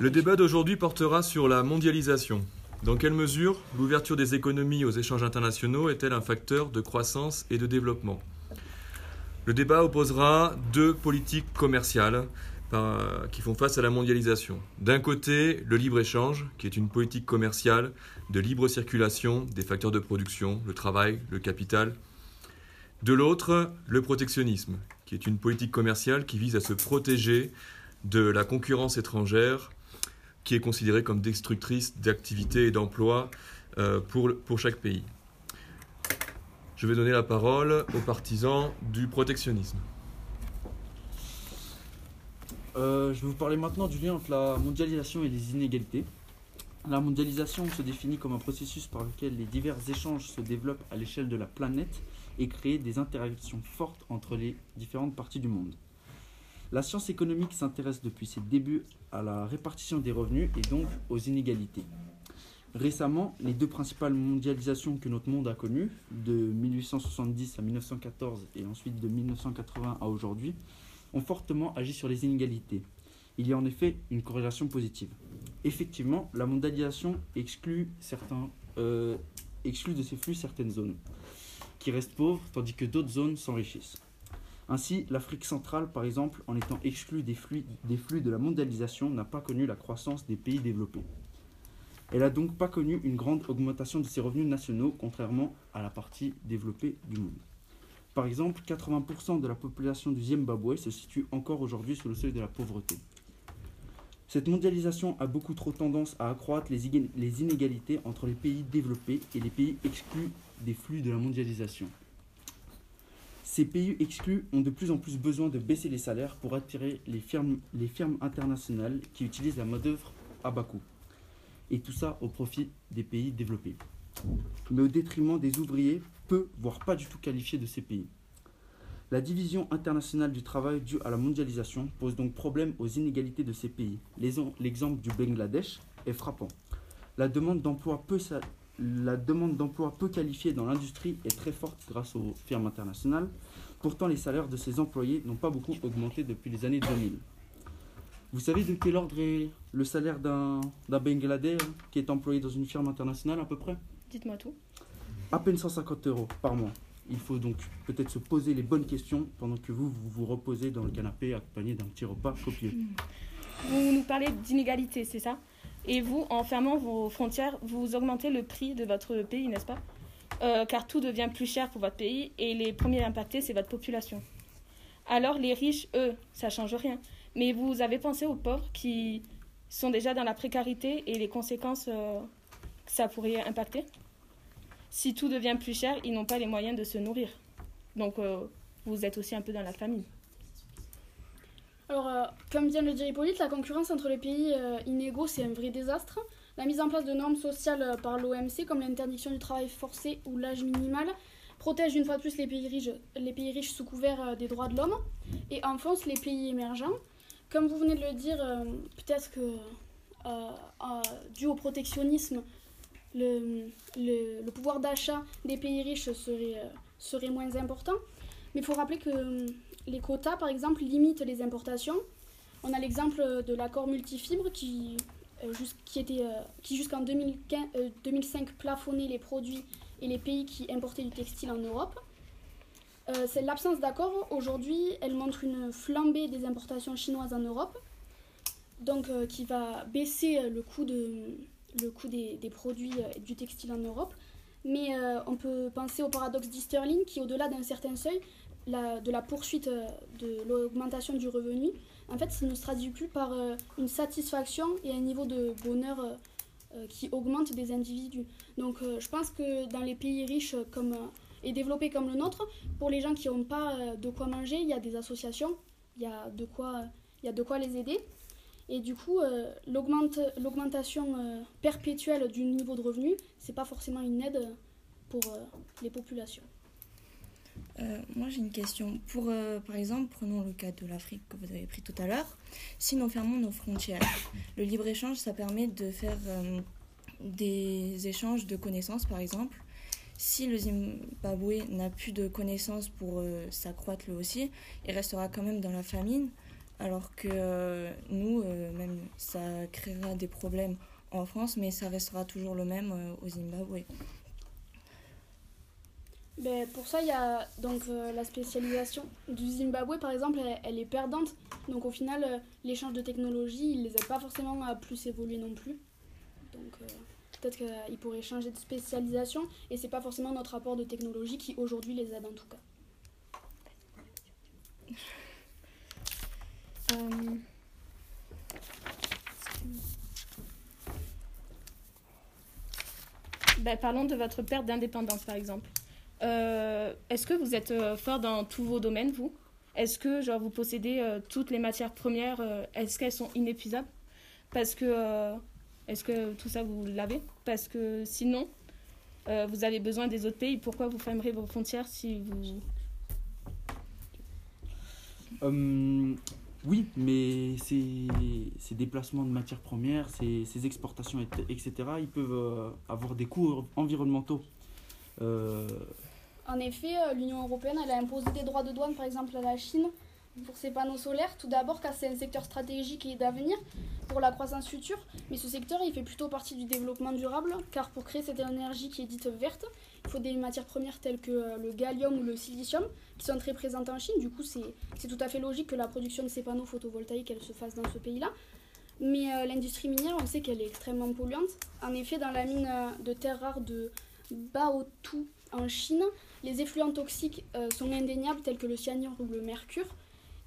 Le débat d'aujourd'hui portera sur la mondialisation. Dans quelle mesure l'ouverture des économies aux échanges internationaux est-elle un facteur de croissance et de développement? Le débat opposera deux politiques commerciales qui font face à la mondialisation. D'un côté, le libre-échange, qui est une politique commerciale de libre circulation des facteurs de production, le travail, le capital. De l'autre, le protectionnisme, qui est une politique commerciale qui vise à se protéger de la concurrence étrangère, qui est considérée comme destructrice d'activités et d'emplois euh, pour, pour chaque pays. Je vais donner la parole aux partisans du protectionnisme. Euh, je vais vous parler maintenant du lien entre la mondialisation et les inégalités. La mondialisation se définit comme un processus par lequel les divers échanges se développent à l'échelle de la planète et créent des interactions fortes entre les différentes parties du monde. La science économique s'intéresse depuis ses débuts à la répartition des revenus et donc aux inégalités. Récemment, les deux principales mondialisations que notre monde a connues, de 1870 à 1914 et ensuite de 1980 à aujourd'hui, ont fortement agi sur les inégalités. Il y a en effet une corrélation positive. Effectivement, la mondialisation exclut, euh, exclut de ces flux certaines zones qui restent pauvres, tandis que d'autres zones s'enrichissent. Ainsi, l'Afrique centrale, par exemple, en étant exclue des flux, de la mondialisation, n'a pas connu la croissance des pays développés. Elle n'a donc pas connu une grande augmentation de ses revenus nationaux, contrairement à la partie développée du monde. Par exemple, 80% de la population du Zimbabwe se situe encore aujourd'hui sous le seuil de la pauvreté. Cette mondialisation a beaucoup trop tendance à accroître les inégalités entre les pays développés et les pays exclus des flux de la mondialisation. Ces pays exclus ont de plus en plus besoin de baisser les salaires pour attirer les firmes, les firmes internationales qui utilisent la main-d'œuvre à bas coût. Et tout ça au profit des pays développés. Mais au détriment des ouvriers peu, voire pas du tout qualifiés de ces pays. La division internationale du travail due à la mondialisation pose donc problème aux inégalités de ces pays. L'exemple du Bangladesh est frappant. La demande d'emploi peu, la demande d'emploi peu qualifiée dans l'industrie est très forte grâce aux firmes internationales. Pourtant, les salaires de ces employés n'ont pas beaucoup augmenté depuis les années 2000. Vous savez de quel ordre est le salaire d'un Bangladais qui est employé dans une firme internationale à peu près? Dites-moi tout à peine 150 euros par mois. Il faut donc peut-être se poser les bonnes questions pendant que vous vous, vous reposez dans le canapé accompagné d'un petit repas copieux. Vous nous parlez d'inégalité, c'est ça? Et vous, en fermant vos frontières, vous augmentez le prix de votre pays, n'est-ce pas euh, Car tout devient plus cher pour votre pays et les premiers impactés, c'est votre population. Alors les riches, eux, ça change rien. Mais vous avez pensé aux pauvres qui sont déjà dans la précarité et les conséquences euh, que ça pourrait impacter si tout devient plus cher, ils n'ont pas les moyens de se nourrir. Donc, euh, vous êtes aussi un peu dans la famille. Alors, euh, comme vient de le dire Hippolyte, la concurrence entre les pays euh, inégaux, c'est un vrai désastre. La mise en place de normes sociales par l'OMC, comme l'interdiction du travail forcé ou l'âge minimal, protège une fois de plus les pays riches, les pays riches sous couvert des droits de l'homme et enfonce les pays émergents. Comme vous venez de le dire, peut-être que, dû au protectionnisme, le, le, pouvoir d'achat des pays riches serait, euh, serait moins important. Mais il faut rappeler que euh, les quotas, par exemple, limitent les importations. On a l'exemple de l'accord multifibre qui, euh, qui jusqu'en 2005 plafonnait les produits et les pays qui importaient du textile en Europe. c'est l'absence d'accord. Aujourd'hui, elle montre une flambée des importations chinoises en Europe, donc qui va baisser le coût de, le coût des, produits euh, du textile en Europe. Mais euh, on peut penser au paradoxe d'Easterling qui, au-delà d'un certain seuil, de la poursuite euh, de l'augmentation du revenu, en fait, ça ne se traduit plus par une satisfaction et un niveau de bonheur qui augmente des individus. Donc je pense que dans les pays riches comme, et développés comme le nôtre, pour les gens qui n'ont pas de quoi manger, il y a des associations, il y a de quoi, il y a de quoi les aider. Et du coup, euh, l'augmentation euh, perpétuelle du niveau de revenu, c'est pas forcément une aide pour euh, les populations. Moi j'ai une question. Pour, par exemple, prenons le cas de l'Afrique que vous avez pris tout à l'heure. Si nous fermons nos frontières, le libre-échange, ça permet de faire des échanges de connaissances, par exemple. Si le Zimbabwe n'a plus de connaissances pour s'accroître lui aussi, il restera quand même dans la famine. alors que euh, nous, euh, même, ça créera des problèmes en France, mais ça restera toujours le même euh, au Zimbabwe. Ben, pour ça, il y a donc euh, la spécialisation du Zimbabwe, par exemple, elle, est perdante. Donc au final, euh, l'échange de technologies, il les aide pas forcément à plus évoluer non plus. Donc euh, peut-être qu'ils pourraient changer de spécialisation et c'est pas forcément notre apport de technologie qui aujourd'hui les aide en tout cas. Ben, parlons de votre perte d'indépendance, par exemple. Euh, Est-ce que vous êtes euh, fort dans tous vos domaines, vous? Est-ce que genre, vous possédez euh, toutes les matières premières Est-ce qu'elles sont inépuisables? Parce que... Est-ce que tout ça, vous l'avez? Parce que sinon, vous avez besoin des autres pays. Pourquoi vous fermerez vos frontières si vous... Oui, mais ces, déplacements de matières premières, ces, exportations, et- etc., ils peuvent avoir des coûts environnementaux. En effet, euh, l'Union européenne elle a imposé des droits de douane, par exemple à la Chine, pour ses panneaux solaires. Tout d'abord, car c'est un secteur stratégique et d'avenir pour la croissance future. Mais ce secteur, il fait plutôt partie du développement durable, car pour créer cette énergie qui est dite verte, il faut des matières premières telles que euh, le gallium ou le silicium, qui sont très présentes en Chine. Du coup, c'est tout à fait logique que la production de ces panneaux photovoltaïques, se fasse dans ce pays-là. Mais euh, l'industrie minière, on sait qu'elle est extrêmement polluante. En effet, dans la mine de terres rares de Baotou en Chine, les effluents toxiques euh, sont indéniables tels que le cyanure ou le mercure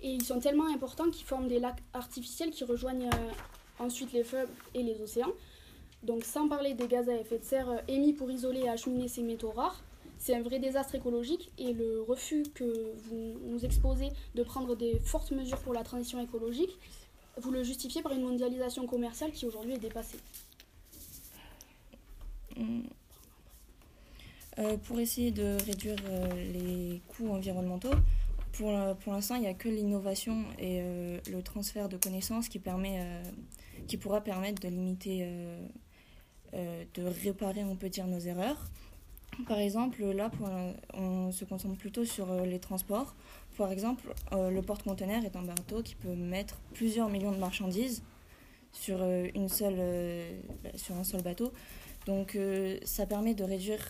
et ils sont tellement importants qu'ils forment des lacs artificiels qui rejoignent euh, ensuite les fleuves et les océans. Donc sans parler des gaz à effet de serre euh, émis pour isoler et acheminer ces métaux rares, c'est un vrai désastre écologique et le refus que vous nous exposez de prendre des fortes mesures pour la transition écologique, vous le justifiez par une mondialisation commerciale qui aujourd'hui est dépassée. Mm. Euh, pour essayer de réduire euh, les coûts environnementaux, pour, euh, pour l'instant, il n'y a que l'innovation et le transfert de connaissances qui, permet, qui pourra permettre de limiter, de réparer, on peut dire, nos erreurs. Par exemple, là, on se concentre plutôt sur les transports. Par exemple, le porte-conteneur est un bateau qui peut mettre plusieurs millions de marchandises sur, une seule, sur un seul bateau. Donc ça permet de réduire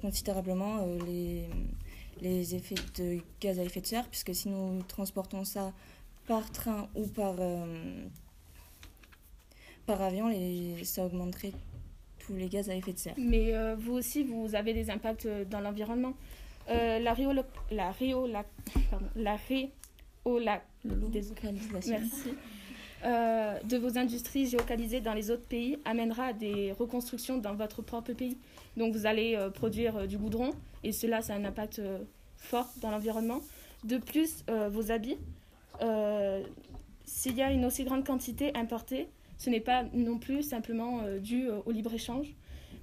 considérablement euh, les, les effets de gaz à effet de serre, puisque si nous transportons ça par train ou par, euh, par avion, les, ça augmenterait tous les gaz à effet de serre. Mais euh, vous aussi, vous avez des impacts euh, dans l'environnement. Euh, la Rio, la Rio, la, pardon, la Rio, la, désolé. Localisation. Merci. Euh, de vos industries géocalisées dans les autres pays amènera à des reconstructions dans votre propre pays. Donc vous allez euh, produire euh, du goudron et cela, ça a un impact fort dans l'environnement. De plus, vos habits, s'il y a une aussi grande quantité importée, ce n'est pas non plus simplement dû au libre-échange,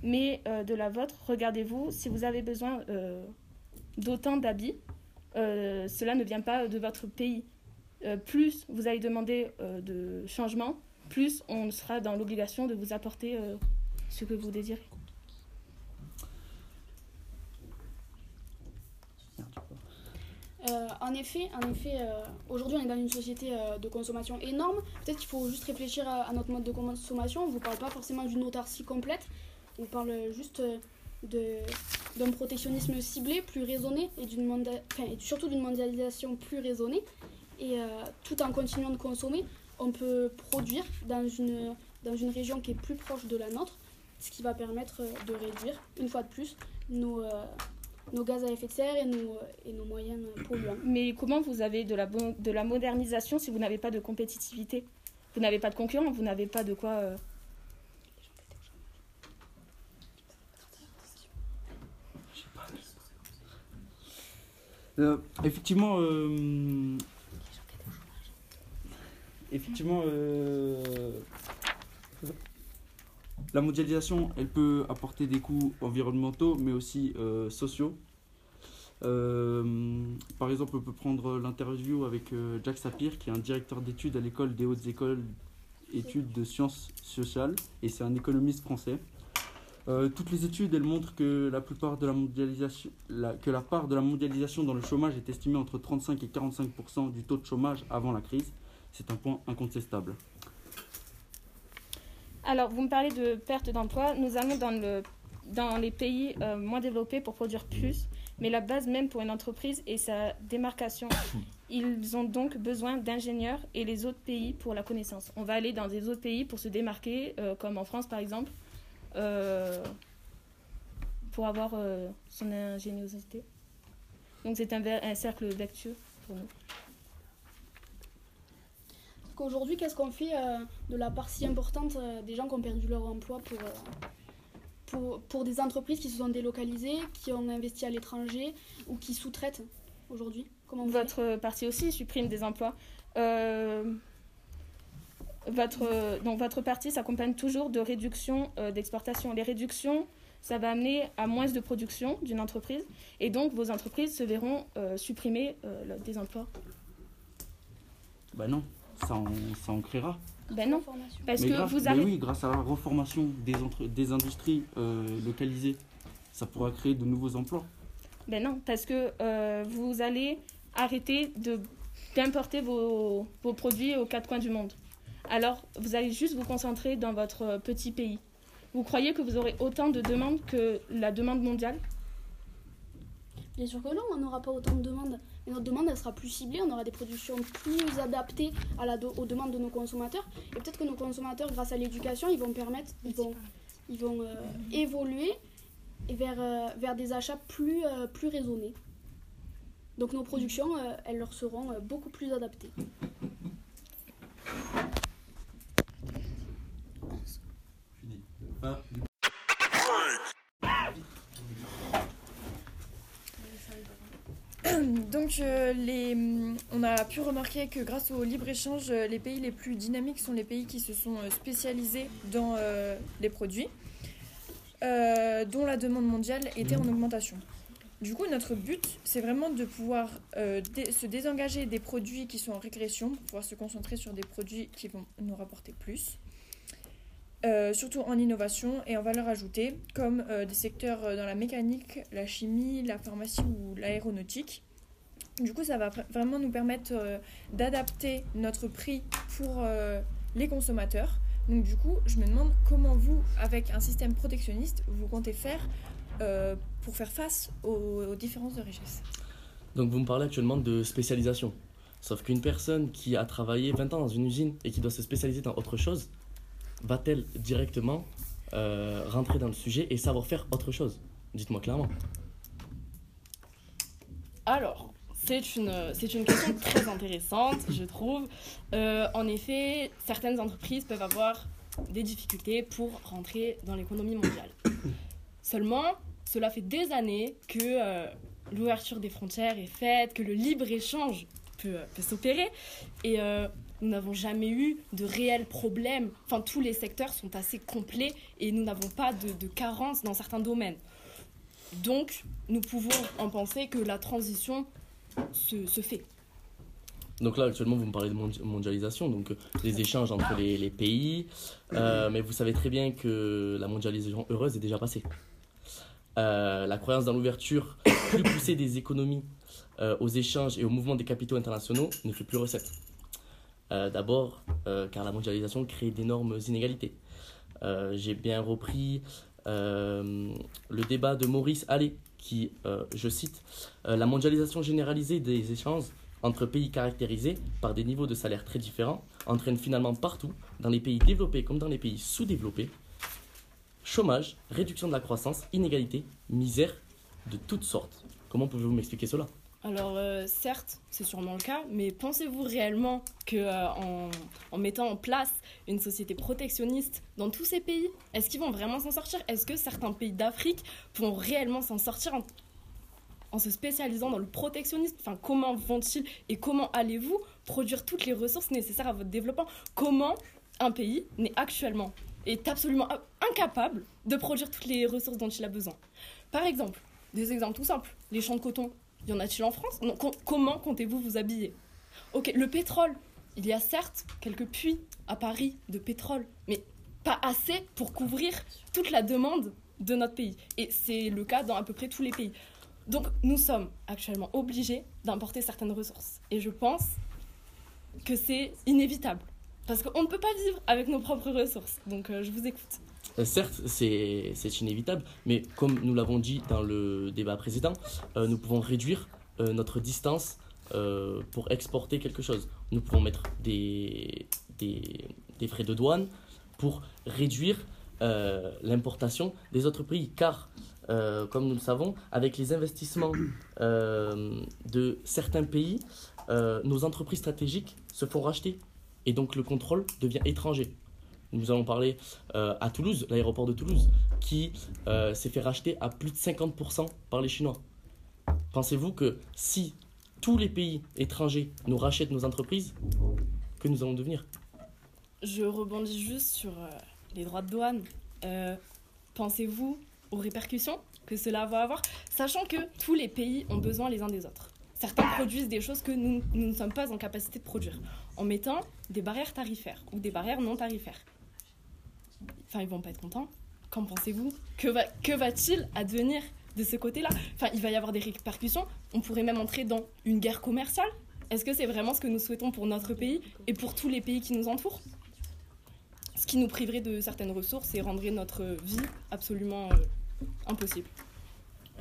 mais de la vôtre. Regardez-vous, si vous avez besoin d'autant d'habits, cela ne vient pas de votre pays. Euh, plus vous allez demander euh, de changement, plus on sera dans l'obligation de vous apporter euh, ce que vous désirez. En effet, en effet aujourd'hui on est dans une société de consommation énorme. Peut-être qu'il faut juste réfléchir à, notre mode de consommation. On ne vous parle pas forcément d'une autarcie complète. On parle juste d'un protectionnisme ciblé, plus raisonné, et surtout d'une mondialisation plus raisonnée. Et euh, tout en continuant de consommer, on peut produire dans une, dans une région qui est plus proche de la nôtre, ce qui va permettre euh, de réduire, une fois de plus, nos, euh, nos gaz à effet de serre et nos, et nos moyens polluants. Mais comment vous avez de la, bon- de la modernisation si vous n'avez pas de compétitivité? Vous n'avez pas de concurrents, vous n'avez pas de quoi... euh, Euh, effectivement, euh, effectivement, euh, la mondialisation, elle peut apporter des coûts environnementaux, mais aussi euh, sociaux. Euh, par exemple, on peut prendre l'interview avec Jack Sapir, qui est un directeur d'études à l'école des hautes écoles études de sciences sociales, et c'est un économiste français. Toutes les études, montrent que la- que la part de la mondialisation dans le chômage est estimée entre 35 et 45% du taux de chômage avant la crise. C'est un point incontestable. Alors, vous me parlez de perte d'emploi. Nous allons dans, le, dans les pays euh, moins développés pour produire plus. Mais la base même pour une entreprise est sa démarcation. Ils ont donc besoin d'ingénieurs et les autres pays pour la connaissance. On va aller dans des autres pays pour se démarquer, euh, comme en France par exemple, euh, pour avoir son ingéniosité. Donc c'est un, un cercle vertueux pour nous. Qu'aujourd'hui, qu'est-ce qu'on fait euh, de la part si importante euh, des gens qui ont perdu leur emploi pour, euh, pour, pour des entreprises qui se sont délocalisées, qui ont investi à l'étranger ou qui sous-traitent aujourd'hui? Comment vous faites Votre parti aussi supprime des emplois. Euh, votre, donc votre parti s'accompagne toujours de réductions euh, d'exportation. Les réductions, ça va amener à moins de production d'une entreprise et donc vos entreprises se verront euh, supprimer euh, le- des emplois. Ben non, ça en, ça en créera. Ben non, parce mais que grâce, vous mais avez... oui, grâce à la reformation des, entre- des industries euh, localisées, ça pourra créer de nouveaux emplois. Ben non, parce que euh, vous allez arrêter de d'importer vos, vos produits aux quatre coins du monde. Alors, vous allez juste vous concentrer dans votre petit pays. Vous croyez que vous aurez autant de demandes que la demande mondiale? Bien sûr que non, on n'aura pas autant de demandes. Mais notre demande, elle sera plus ciblée, on aura des productions plus adaptées à la aux demandes de nos consommateurs. Et peut-être que nos consommateurs, grâce à l'éducation, ils vont permettre, ils vont, ils vont euh, évoluer et vers, euh, vers des achats plus, euh, plus raisonnés. Donc nos productions, elles leur seront beaucoup plus adaptées. On a pu remarquer que grâce au libre-échange, les pays les plus dynamiques sont les pays qui se sont euh, spécialisés dans euh, les produits, euh, dont la demande mondiale était en augmentation. Du coup, notre but, c'est vraiment de pouvoir se désengager des produits qui sont en régression pour pouvoir se concentrer sur des produits qui vont nous rapporter plus. Surtout en innovation et en valeur ajoutée, comme des secteurs dans la mécanique, la chimie, la pharmacie ou l'aéronautique. Du coup, ça va vra- vraiment nous permettre euh, d'adapter notre prix pour euh, les consommateurs. Donc du coup, je me demande comment vous, avec un système protectionniste, vous comptez faire euh, pour faire face aux, aux différences de richesse. Donc vous me parlez actuellement de spécialisation. Sauf qu'une personne qui a travaillé 20 ans dans une usine et qui doit se spécialiser dans autre chose, va-t-elle directement euh, rentrer dans le sujet et savoir faire autre chose? Dites-moi clairement. Alors, c'est une, c'est une question très intéressante, je trouve. Euh, en effet, certaines entreprises peuvent avoir des difficultés pour rentrer dans l'économie mondiale. Seulement, cela fait des années que euh, l'ouverture des frontières est faite, que le libre-échange peut, peut s'opérer. Et euh, nous n'avons jamais eu de réels problèmes. Enfin, tous les secteurs sont assez complets et nous n'avons pas de, de carence dans certains domaines. Donc, nous pouvons en penser que la transition se, fait. Donc là actuellement vous me parlez de mondi- mondialisation, donc euh, les échanges entre les, pays, Euh, mais vous savez très bien que la mondialisation heureuse est déjà passée. Euh, la croyance dans l'ouverture plus poussée des économies aux échanges et au mouvement des capitaux internationaux ne fait plus recette. D'abord, car la mondialisation crée d'énormes inégalités. J'ai bien repris le débat de Maurice Allais, qui, euh, je cite, euh, La mondialisation généralisée des échanges entre pays caractérisés par des niveaux de salaire très différents entraîne finalement partout, dans les pays développés comme dans les pays sous-développés, chômage, réduction de la croissance, inégalité, misère de toutes sortes. Comment pouvez-vous m'expliquer cela? Alors, euh, certes, c'est sûrement le cas, mais pensez-vous réellement que euh, en, mettant en place une société protectionniste dans tous ces pays, est-ce qu'ils vont vraiment s'en sortir? Est-ce que certains pays d'Afrique vont réellement s'en sortir en, en se spécialisant dans le protectionnisme? Enfin, comment vont-ils et comment allez-vous produire toutes les ressources nécessaires à votre développement? Comment un pays n'est actuellement est absolument incapable de produire toutes les ressources dont il a besoin? Par exemple, des exemples tout simples, les champs de coton, y en a-t-il en France? Comment comptez-vous vous habiller? Ok, le pétrole. Il y a certes quelques puits à Paris de pétrole, mais pas assez pour couvrir toute la demande de notre pays. Et c'est le cas dans à peu près tous les pays. Donc nous sommes actuellement obligés d'importer certaines ressources. Et je pense que c'est inévitable. Parce qu'on ne peut pas vivre avec nos propres ressources. Donc euh, je vous écoute. Euh, Certes, c'est inévitable, mais comme nous l'avons dit dans le débat précédent, euh, nous pouvons réduire euh, notre distance pour exporter quelque chose. Nous pouvons mettre des, des, frais de douane pour réduire l'importation des autres pays, car, comme nous le savons, avec les investissements de certains pays, nos entreprises stratégiques se font racheter, et donc le contrôle devient étranger. Nous allons parler euh, à Toulouse, l'aéroport de Toulouse, qui euh, s'est fait racheter à plus de 50% par les Chinois. Pensez-vous que si tous les pays étrangers nous rachètent nos entreprises, que nous allons devenir? Je rebondis juste sur euh, les droits de douane. Pensez-vous aux répercussions que cela va avoir, sachant que tous les pays ont besoin les uns des autres. Certains produisent des choses que nous ne sommes pas en capacité de produire, en mettant des barrières tarifaires ou des barrières non tarifaires. Enfin, ils vont pas être contents. Qu'en pensez-vous? Que va, que va-t-il advenir de ce côté-là? Enfin, il va y avoir des répercussions. On pourrait même entrer dans une guerre commerciale. Est-ce que c'est vraiment ce que nous souhaitons pour notre pays et pour tous les pays qui nous entourent? Ce qui nous priverait de certaines ressources et rendrait notre vie absolument euh, impossible.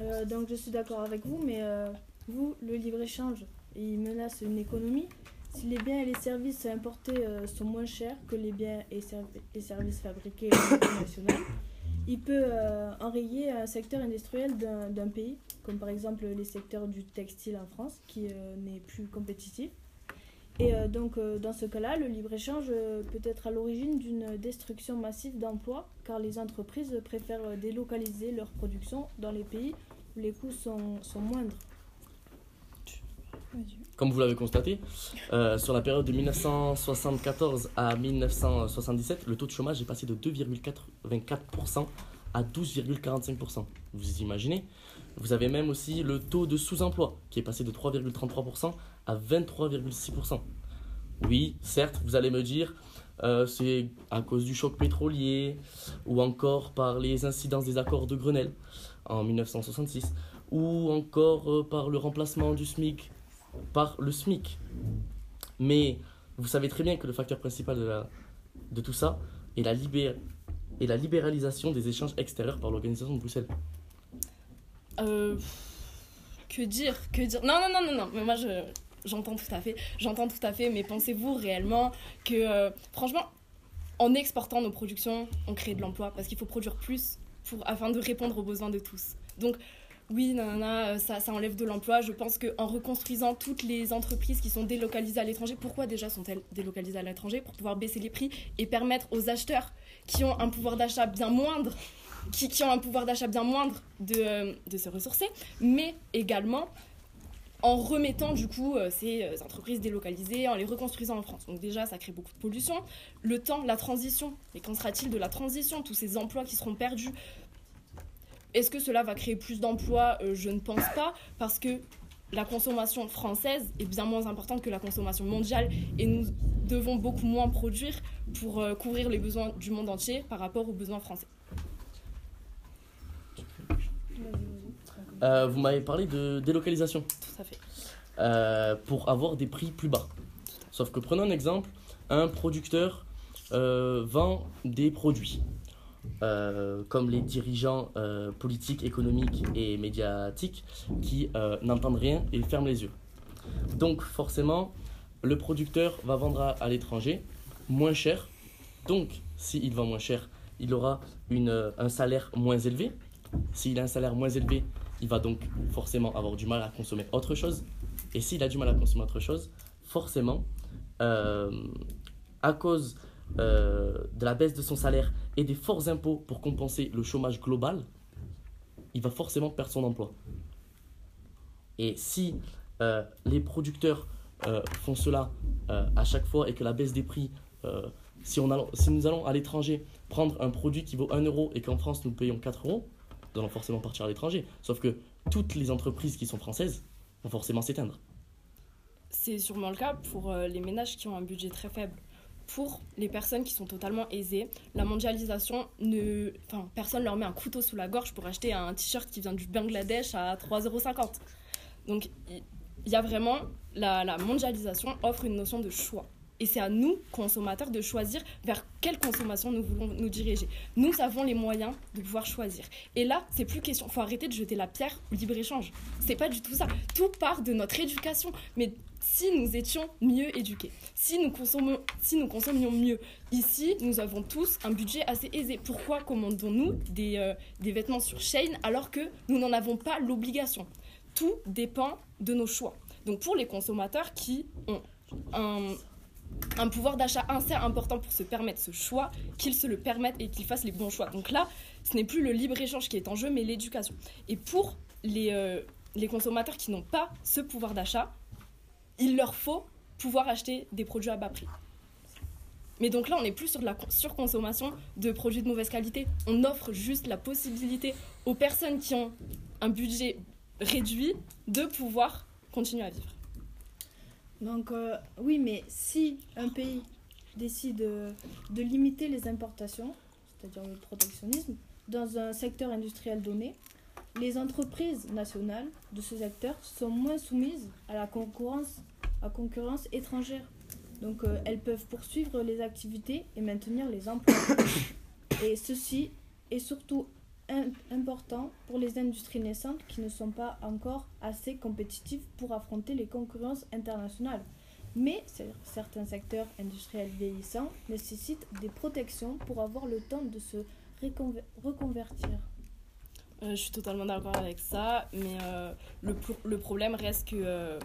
Euh, donc je suis d'accord avec vous, mais euh, vous, le libre-échange, il menace une économie. Si les biens et les services importés euh, sont moins chers que les biens et, serv- et services fabriqués au niveau national, il peut euh, enrayer un secteur industriel d'un pays, comme par exemple les secteurs du textile en France, qui euh, n'est plus compétitif. Et donc dans ce cas-là, le libre-échange peut être à l'origine d'une destruction massive d'emplois, car les entreprises préfèrent délocaliser leur production dans les pays où les coûts sont moindres. Comme vous l'avez constaté, euh, sur la période de 1974 à 1977, le taux de chômage est passé de 2,84% à 12,45%. Vous imaginez Vous avez même aussi le taux de sous-emploi qui est passé de 3,33% à 23,6%. Oui, certes, vous allez me dire, euh, c'est à cause du choc pétrolier ou encore par les incidences des accords de Grenelle en 1966 ou encore euh, par le remplacement du SMIC par le SMIC. Mais vous savez très bien que le facteur principal de, tout ça est la, libéralisation des échanges extérieurs par l'organisation de Bruxelles. Euh, que dire Que dire? Non, non, non, non, non. Mais moi, je, j'entends tout à fait. J'entends tout à fait. Mais pensez-vous réellement que, euh, franchement, en exportant nos productions, on crée de l'emploi Parce qu'il faut produire plus pour, afin de répondre aux besoins de tous. Donc, oui, euh, ça, enlève de l'emploi. Je pense qu'en reconstruisant toutes les entreprises qui sont délocalisées à l'étranger, pourquoi déjà sont-elles délocalisées à l'étranger? Pour pouvoir baisser les prix et permettre aux acheteurs qui ont un pouvoir d'achat bien moindre qui, ont pouvoir d'achat bien moindre de, euh, de se ressourcer, mais également en remettant du coup euh, ces entreprises délocalisées, en les reconstruisant en France. Donc déjà, ça crée beaucoup de pollution. Le temps, la transition, mais qu'en sera-t-il de la transition? Tous ces emplois qui seront perdus. Est-ce que cela va créer plus d'emplois? Euh, Je ne pense pas, parce que la consommation française est bien moins importante que la consommation mondiale et nous devons beaucoup moins produire pour euh, couvrir les besoins du monde entier par rapport aux besoins français. Euh, vous m'avez parlé de délocalisation Tout à fait. euh, pour avoir des prix plus bas. Sauf que prenons un exemple, un producteur euh, vend des produits. Euh, comme les dirigeants euh, politiques, économiques et médiatiques qui euh, n'entendent rien et ferment les yeux. Donc forcément, le producteur va vendre à, à l'étranger moins cher. Donc s'il vend moins cher, il aura une, un salaire moins élevé. S'il a un salaire moins élevé, il va donc forcément avoir du mal à consommer autre chose. Et s'il a du mal à consommer autre chose, forcément, à cause de la baisse de son salaire et des forts impôts pour compenser le chômage global, il va forcément perdre son emploi. Et si euh, les producteurs euh, font cela euh, à chaque fois et que la baisse des prix, si, on allons- si nous allons à l'étranger prendre un produit qui vaut 1 euro et qu'en France nous payons 4 euros, nous allons forcément partir à l'étranger. Sauf que toutes les entreprises qui sont françaises vont forcément s'éteindre. C'est sûrement le cas pour les ménages qui ont un budget très faible. Pour les personnes qui sont totalement aisées, la mondialisation, ne... enfin, personne leur met un couteau sous la gorge pour acheter un t-shirt qui vient du Bangladesh à 3,50€. Donc, il y a vraiment la, la mondialisation offre une notion de choix. Et c'est à nous, consommateurs, de choisir vers quelle consommation nous voulons nous diriger. Nous avons les moyens de pouvoir choisir. Et là, c'est plus question. faut arrêter de jeter la pierre au libre-échange. C'est pas du tout ça. Tout part de notre éducation. Mais si nous étions mieux éduqués, si nous, si nous consommions mieux, ici, nous avons tous un budget assez aisé. Pourquoi commandons-nous des, euh, vêtements sur Shane alors que nous n'en avons pas l'obligation? Tout dépend de nos choix. Donc pour les consommateurs qui ont un, pouvoir d'achat assez important pour se permettre ce choix, qu'ils se le permettent et qu'ils fassent les bons choix. Donc là, ce n'est plus le libre-échange qui est en jeu, mais l'éducation. Et pour les, euh, les consommateurs qui n'ont pas ce pouvoir d'achat, il leur faut pouvoir acheter des produits à bas prix. Mais donc là, on n'est plus sur la con- surconsommation de produits de mauvaise qualité. On offre juste la possibilité aux personnes qui ont un budget réduit de pouvoir continuer à vivre. Donc euh, oui, mais si un pays décide euh, de limiter les importations, c'est-à-dire le protectionnisme, dans un secteur industriel donné, les entreprises nationales de ce secteur sont moins soumises à la concurrence, à concurrence étrangère. Donc euh, elles peuvent poursuivre les activités et maintenir les emplois. et ceci est surtout im- important pour les industries naissantes qui ne sont pas encore assez compétitives pour affronter les concurrences internationales. Mais cer- certains secteurs industriels vieillissants nécessitent des protections pour avoir le temps de se reconvertir. Euh, je suis totalement d'accord avec ça, mais euh, le, pro- le problème reste que euh,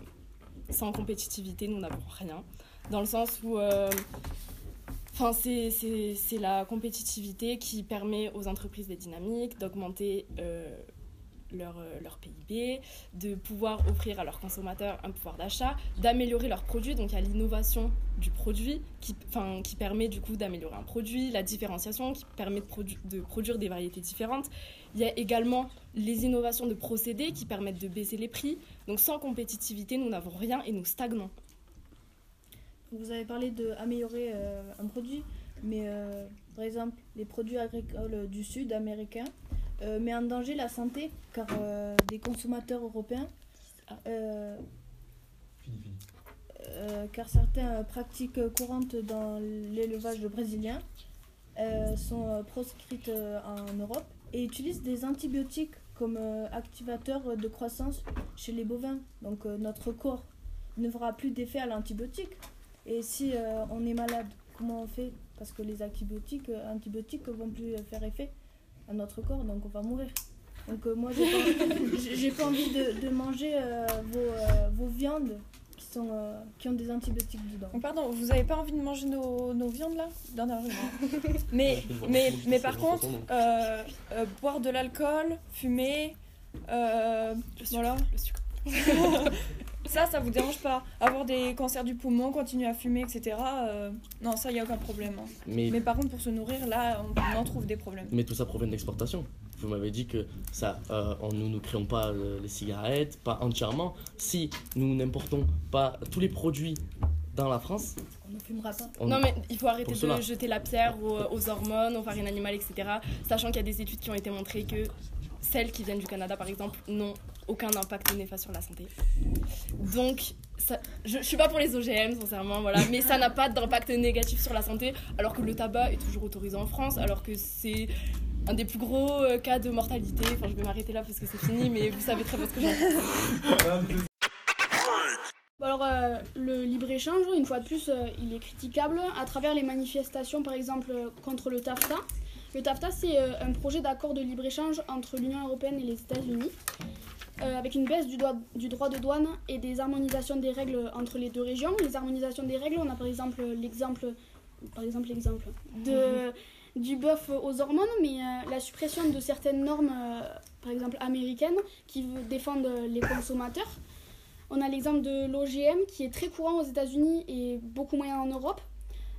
sans compétitivité, nous n'avons rien. Dans le sens où c'est la compétitivité qui permet aux entreprises d'être dynamiques, d'augmenter leur, euh, leur PIB, de pouvoir offrir à leurs consommateurs un pouvoir d'achat, d'améliorer leurs produits. Donc il y a l'innovation du produit qui, enfin, qui permet du coup d'améliorer un produit, la différenciation qui permet de, produ- de produire des variétés différentes. Il y a également les innovations de procédés qui permettent de baisser les prix. Donc sans compétitivité, nous n'avons rien et nous stagnons. Vous avez parlé d'améliorer un produit, mais euh, par exemple, les produits agricoles du Sud américain euh, mettent en danger la santé car euh, des consommateurs européens, euh, euh, car certaines pratiques courantes dans l'élevage brésilien sont proscrites en Europe et utilisent des antibiotiques comme activateurs de croissance chez les bovins. Donc notre corps ne fera plus d'effet à l'antibiotique. Et si on est malade, comment on fait? Parce que les antibiotiques, antibiotiques vont plus faire effet à notre corps, donc on va mourir. Donc euh, moi, j'ai pas, j'ai pas envie de, de manger euh, vos, euh, vos viandes qui, sont, euh, qui ont des antibiotiques dedans. Donc, pardon, vous avez pas envie de manger nos, nos viandes là? Dernière remarque. mais, mais, mais par contre, euh, euh, boire de l'alcool, fumer, euh, voilà. Le sucre. ça, ça vous dérange pas Avoir des cancers du poumon, continuer à fumer, etc. euh, non, ça, il a aucun problème. hein. Mais, Mais par contre, pour se nourrir, là, on, on en trouve des problèmes. mais tout ça provient de l'exportation. Vous m'avez dit que ça, euh, on- nous ne créons pas euh, les cigarettes, pas entièrement. Si nous n'importons pas tous les produits dans la France, On ne fumera pas. on- Non mais il faut arrêter Pour de jeter la pierre aux, aux hormones, aux farines animales, etc. Sachant qu'il y a des études qui ont été montrées que celles qui viennent du Canada par exemple n'ont aucun impact néfaste sur la santé. Donc ça- je, je suis pas pour les OGM sincèrement voilà, mais ça n'a pas d'impact négatif sur la santé alors que le tabac est toujours autorisé en France alors que c'est un des plus gros euh, cas de mortalité. Enfin je vais m'arrêter là parce que c'est fini mais vous savez très bien ce que j'en pense. Bon, alors, euh, le libre-échange, une fois de plus, euh, il est critiquable à travers les manifestations, par exemple, contre le TAFTA. Le TAFTA, c'est euh, un projet d'accord de libre-échange entre l'Union européenne et les États-Unis, euh, avec une baisse du, droit- du droit de douane et des harmonisations des règles entre les deux régions. Les harmonisations des règles, on a par exemple l'exemple, par exemple l'exemple de du bœuf aux hormones, mais euh, la suppression de certaines normes, euh, par exemple américaines, qui défendent les consommateurs. On a l'exemple de l'OGM qui est très courant aux États-Unis et beaucoup moins en Europe.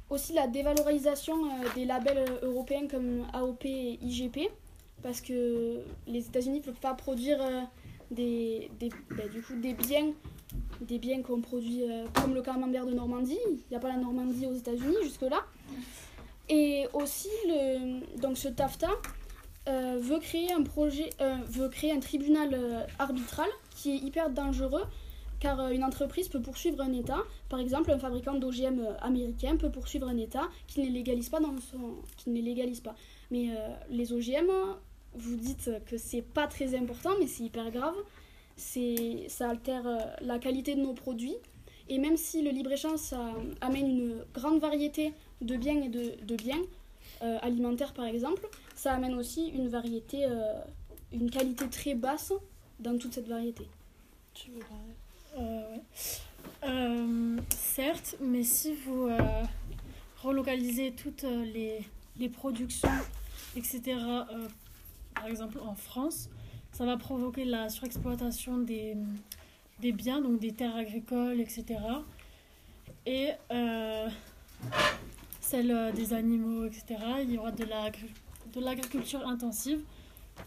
Aussi la dévalorisation des labels européens comme AOP et IGP parce que les États-Unis ne peuvent pas produire des, des, bah, du coup, des biens des biens qu'on produit euh, comme le camembert de Normandie. Il n'y a pas la Normandie aux États-Unis jusque-là. Et aussi, le, donc ce TAFTA euh, veut, créer un projet, euh, veut créer un tribunal arbitral qui est hyper dangereux car une entreprise peut poursuivre un État. Par exemple, un fabricant d'OGM américain peut poursuivre un État qui ne légalise pas. Dans qui ne légalise pas. Mais les OGM, vous dites que c'est pas très important, mais c'est hyper grave. C'est, ça altère euh, la qualité de nos produits. Et même si le libre-échange ça amène une grande variété de biens et de, biens, euh, alimentaires par exemple, ça amène aussi une variété, euh, une qualité très basse dans toute cette variété. Tu veux Euh, certes, mais si vous relocalisez toutes les, les productions, etc., par exemple en France, ça va provoquer la surexploitation des, des biens, donc des terres agricoles, etc. Et euh, celle euh, des animaux, etc. Il y aura de l'agri- de l'agriculture intensive.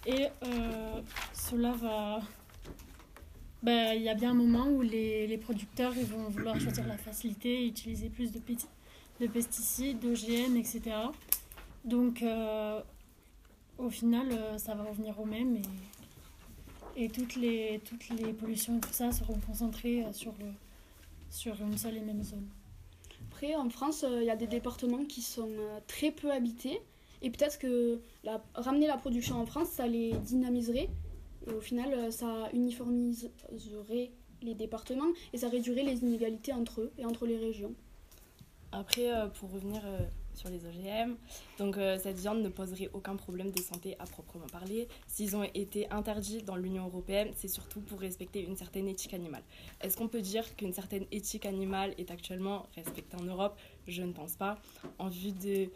Et euh, cela va ben, il y a bien un moment où les, les producteurs vont vouloir choisir la facilité et utiliser plus de, de pesticides, d'OGM, etc. Donc, au final, euh, ça va revenir au même et, et toutes, les, toutes les pollutions et tout ça seront concentrées euh, sur, le, sur une seule et même zone. Après, en France, euh, il y a des départements qui sont euh, très peu habités. Et peut-être que la- ramener la production en France, ça les dynamiserait. Et au final, euh, ça uniformiserait les départements et ça réduirait les inégalités entre eux et entre les régions. Après, euh, pour revenir euh, sur les OGM, donc euh, cette viande ne poserait aucun problème de santé à proprement parler. S'ils ont été interdits dans l'Union européenne, c'est surtout pour respecter une certaine éthique animale. Est-ce qu'on peut dire qu'une certaine éthique animale est actuellement respectée en Europe? Je ne pense pas. En vue de...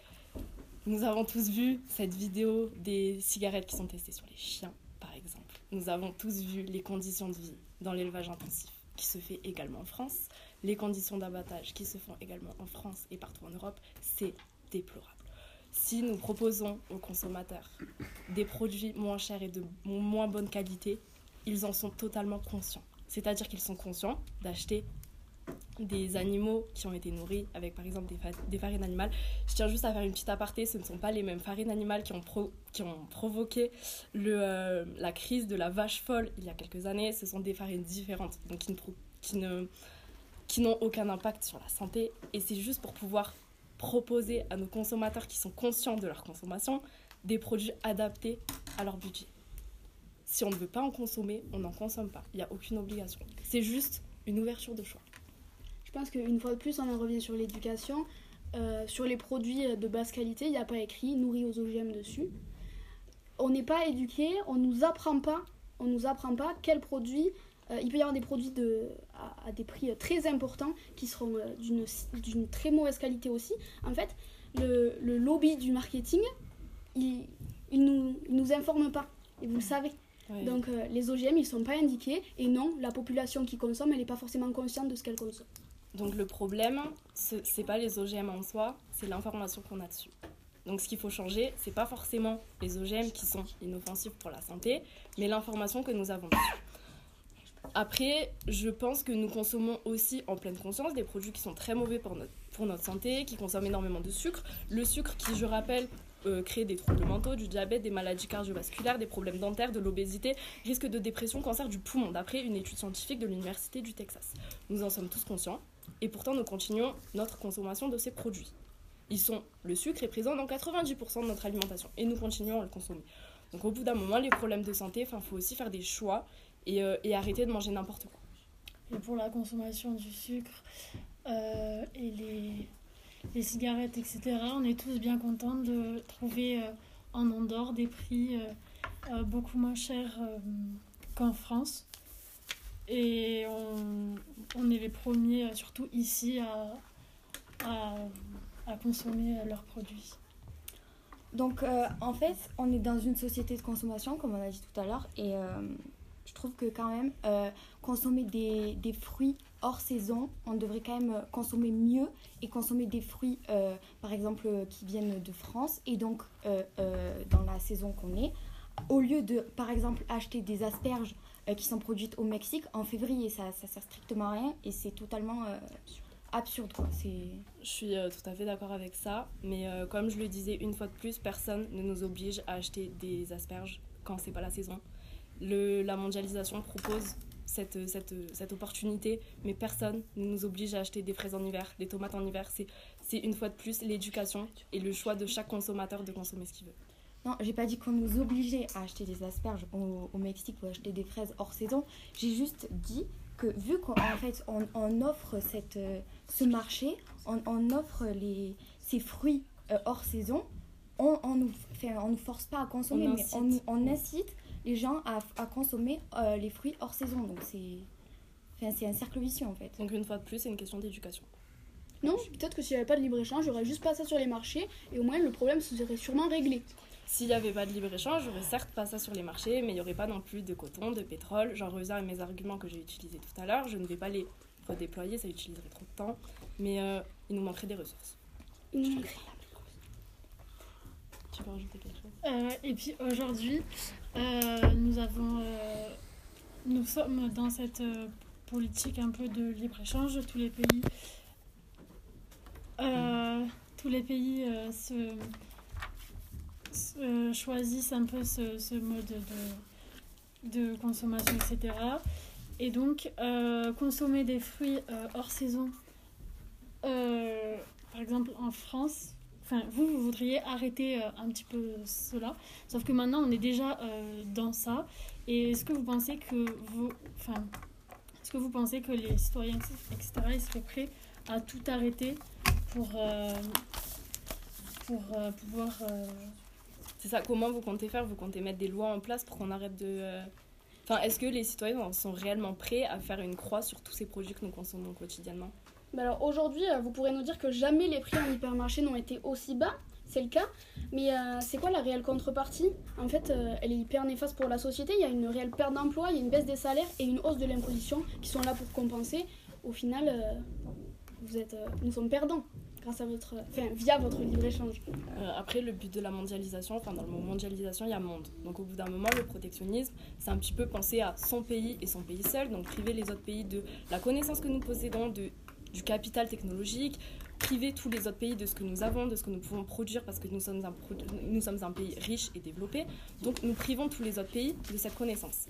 Nous avons tous vu cette vidéo des cigarettes qui sont testées sur les chiens, par exemple. Nous avons tous vu les conditions de vie dans l'élevage intensif qui se fait également en France les conditions d'abattage qui se font également en France et partout en Europe, c'est déplorable. Si nous proposons aux consommateurs des produits moins chers et de moins bonne qualité, ils en sont totalement conscients. C'est-à-dire qu'ils sont conscients d'acheter des animaux qui ont été nourris avec par exemple des, fa- des farines animales. Je tiens juste à faire une petite aparté, ce ne sont pas les mêmes farines animales qui ont, provoqué euh, la crise de la vache folle il y a quelques années, ce sont des farines différentes, donc qui qui n'ont aucun impact sur la santé. Et c'est juste pour pouvoir proposer à nos consommateurs qui sont conscients de leur consommation des produits adaptés à leur budget. Si on ne veut pas en consommer, on n'en consomme pas. Il n'y a aucune obligation. C'est juste une ouverture de choix. Je pense qu'une fois de plus, on en revient sur l'éducation. Euh, sur les produits de basse qualité, il n'y a pas écrit nourris aux OGM dessus. On n'est pas éduqué, on nous apprend pas, on nous apprend pas quels produits. Euh, il peut y avoir des produits de, à, à des prix très importants qui seront euh, d'une très mauvaise qualité aussi. En fait, le, le lobby du marketing, il, il nous, il nous informe pas. Et vous le savez. Donc euh, les OGM, ils sont pas indiqués. Et non, la population qui consomme, elle n'est pas forcément consciente de ce qu'elle consomme. Donc le problème, ce c'est pas les OGM en soi, c'est l'information qu'on a dessus. Donc ce qu'il faut changer, c'est pas forcément les OGM qui sont inoffensifs pour la santé, mais l'information que nous avons dessus. Après, je pense que nous consommons aussi en pleine conscience des produits qui sont très mauvais pour notre, santé, qui consomment énormément de sucre. Le sucre qui, je rappelle, euh, crée des troubles mentaux, du diabète, des maladies cardiovasculaires, des problèmes dentaires, de l'obésité, risque de dépression, cancer du poumon, d'après une étude scientifique de l'Université du Texas. Nous en sommes tous conscients, et pourtant nous continuons notre consommation de ces produits. Ils sont, le sucre est présent dans 90% de notre alimentation, et nous continuons à le consommer. Donc au bout d'un moment, les problèmes de santé, il faut aussi faire des choix et, euh, et arrêter de manger n'importe quoi. Et pour la consommation du sucre euh, et les, les cigarettes, etc., on est tous bien contents de trouver euh, en Andorre des prix beaucoup moins chers euh, qu'en France. Et on, on est les premiers, surtout ici, à, à, à consommer leurs produits. Donc, euh, en fait, on est dans une société de consommation, comme on a dit tout à l'heure, et euh, je trouve que quand même, euh, consommer des, des fruits hors saison, on devrait quand même consommer mieux et consommer des fruits, euh, par exemple, euh, qui viennent de France, et donc euh, euh, dans la saison qu'on est, au lieu de, par exemple, acheter des asperges euh, qui sont produites au Mexique en février, ça, ça sert strictement à rien, et c'est totalement euh, absurde, quoi. Je suis euh, tout à fait d'accord avec ça, mais euh, comme je le disais une fois de plus, personne ne nous oblige à acheter des asperges quand c'est pas la saison. Le, la mondialisation propose cette, cette, cette opportunité, mais personne ne nous oblige à acheter des fraises en hiver, des tomates en hiver. C'est, une fois de plus l'éducation et le choix de chaque consommateur de consommer ce qu'il veut. Non, j'ai pas dit qu'on nous obligeait à acheter des asperges au, au Mexique ou acheter des fraises hors saison. J'ai juste dit que vu qu'en fait on, on offre cette, euh, ce marché, on, on offre les, ces fruits euh, hors saison, on, on nous, fait, on nous force pas à consommer, On mais on incite les gens à, à consommer euh, les fruits hors saison. Donc c'est enfin, c'est un cercle vicieux en fait. Donc une fois de plus, c'est une question d'éducation. Non, peut-être que s'il n'y avait pas de libre-échange, aurait juste pas ça sur les marchés et au moins le problème se serait sûrement réglé. S'il n'y avait pas de libre-échange, j'aurais certes pas ça sur les marchés, mais il n'y aurait pas non plus de coton, de pétrole. J'en reviens à mes arguments que j'ai utilisés tout à l'heure. Je ne vais pas les redéployer, ça utiliserait trop de temps. Mais euh, il nous manquerait des ressources. Il nous manquerait- Tu veux rajouter quelque chose? Euh, et puis aujourd'hui, euh, nous avons, euh, nous sommes dans cette euh, politique un peu de libre échange. Tous les pays, tous les pays se, se- choisissent un peu ce, ce mode de, de consommation, etc. Et donc, consommer des fruits hors saison, par exemple en France, Enfin, vous, vous voudriez arrêter euh, un petit peu cela. Sauf que maintenant, on est déjà euh, dans ça. Et est-ce que vous pensez que les citoyens, etc., ils seraient prêts à tout arrêter pour, euh, pour euh, pouvoir euh, C'est ça, comment vous comptez faire? Vous comptez mettre des lois en place pour qu'on arrête de... euh, Enfin, est-ce que les citoyens sont réellement prêts à faire une croix sur tous ces produits que nous consommons quotidiennement? Alors aujourd'hui, euh, vous pourrez nous dire que jamais les prix en hypermarché n'ont été aussi bas, c'est le cas, mais euh, c'est quoi la réelle contrepartie? En fait, euh, elle est hyper néfaste pour la société, il y a une réelle perte d'emploi, il y a une baisse des salaires et une hausse de l'imposition qui sont là pour compenser. Au final, vous êtes, nous sommes perdants grâce à votre, enfin, via votre libre-échange. Euh, après, le but de la mondialisation, enfin dans le mot mondialisation, il y a monde. Donc au bout d'un moment, le protectionnisme, c'est un petit peu penser à son pays et son pays seul, donc priver les autres pays de la connaissance que nous possédons, de, du capital technologique, priver tous les autres pays de ce que nous avons, de ce que nous pouvons produire parce que nous sommes un, pays riche et développé. Donc nous privons tous les autres pays de cette connaissance.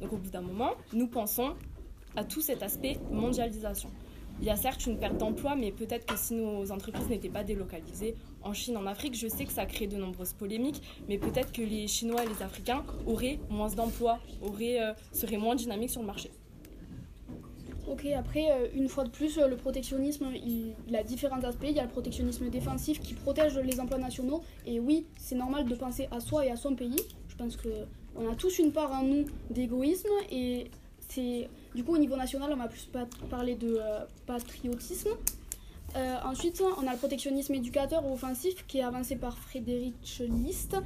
Donc au bout d'un moment, nous pensons à tout cet aspect mondialisation. Il y a certes une perte d'emploi, mais peut-être que si nos entreprises n'étaient pas délocalisées en Chine, en Afrique, je sais que ça crée de nombreuses polémiques, mais peut-être que les Chinois et les Africains auraient moins d'emplois, auraient, euh, seraient moins dynamiques sur le marché. Ok, après, euh, une fois de plus, euh, le protectionnisme, il, a différents aspects. Il y a le protectionnisme défensif qui protège les emplois nationaux. Et oui, c'est normal de penser à soi et à son pays. Je pense que on a tous une part en nous d'égoïsme. Et c'est du coup, au niveau national, on va plus parler de euh, patriotisme. Ensuite, on a le protectionnisme éducateur ou offensif qui est avancé par Frédéric List,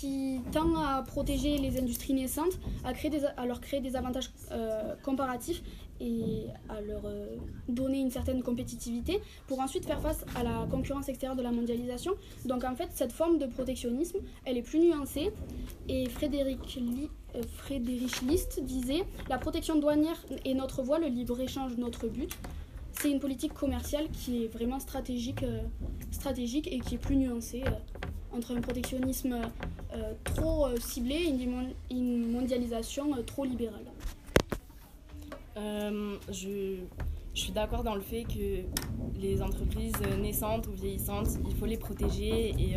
qui tend à protéger les industries naissantes, à, créer à leur créer des avantages euh, comparatifs et à leur euh, donner une certaine compétitivité pour ensuite faire face à la concurrence extérieure de la mondialisation. Donc en fait, cette forme de protectionnisme, elle est plus nuancée et Frédéric, euh, Frédéric List disait La protection douanière est notre voie, le libre-échange notre but. C'est une politique commerciale qui est vraiment stratégique, stratégique et qui est plus nuancée entre un protectionnisme euh, trop euh, ciblé et une, mon- une mondialisation euh, trop libérale. Je, suis d'accord dans le fait que les entreprises naissantes ou vieillissantes, il faut les protéger et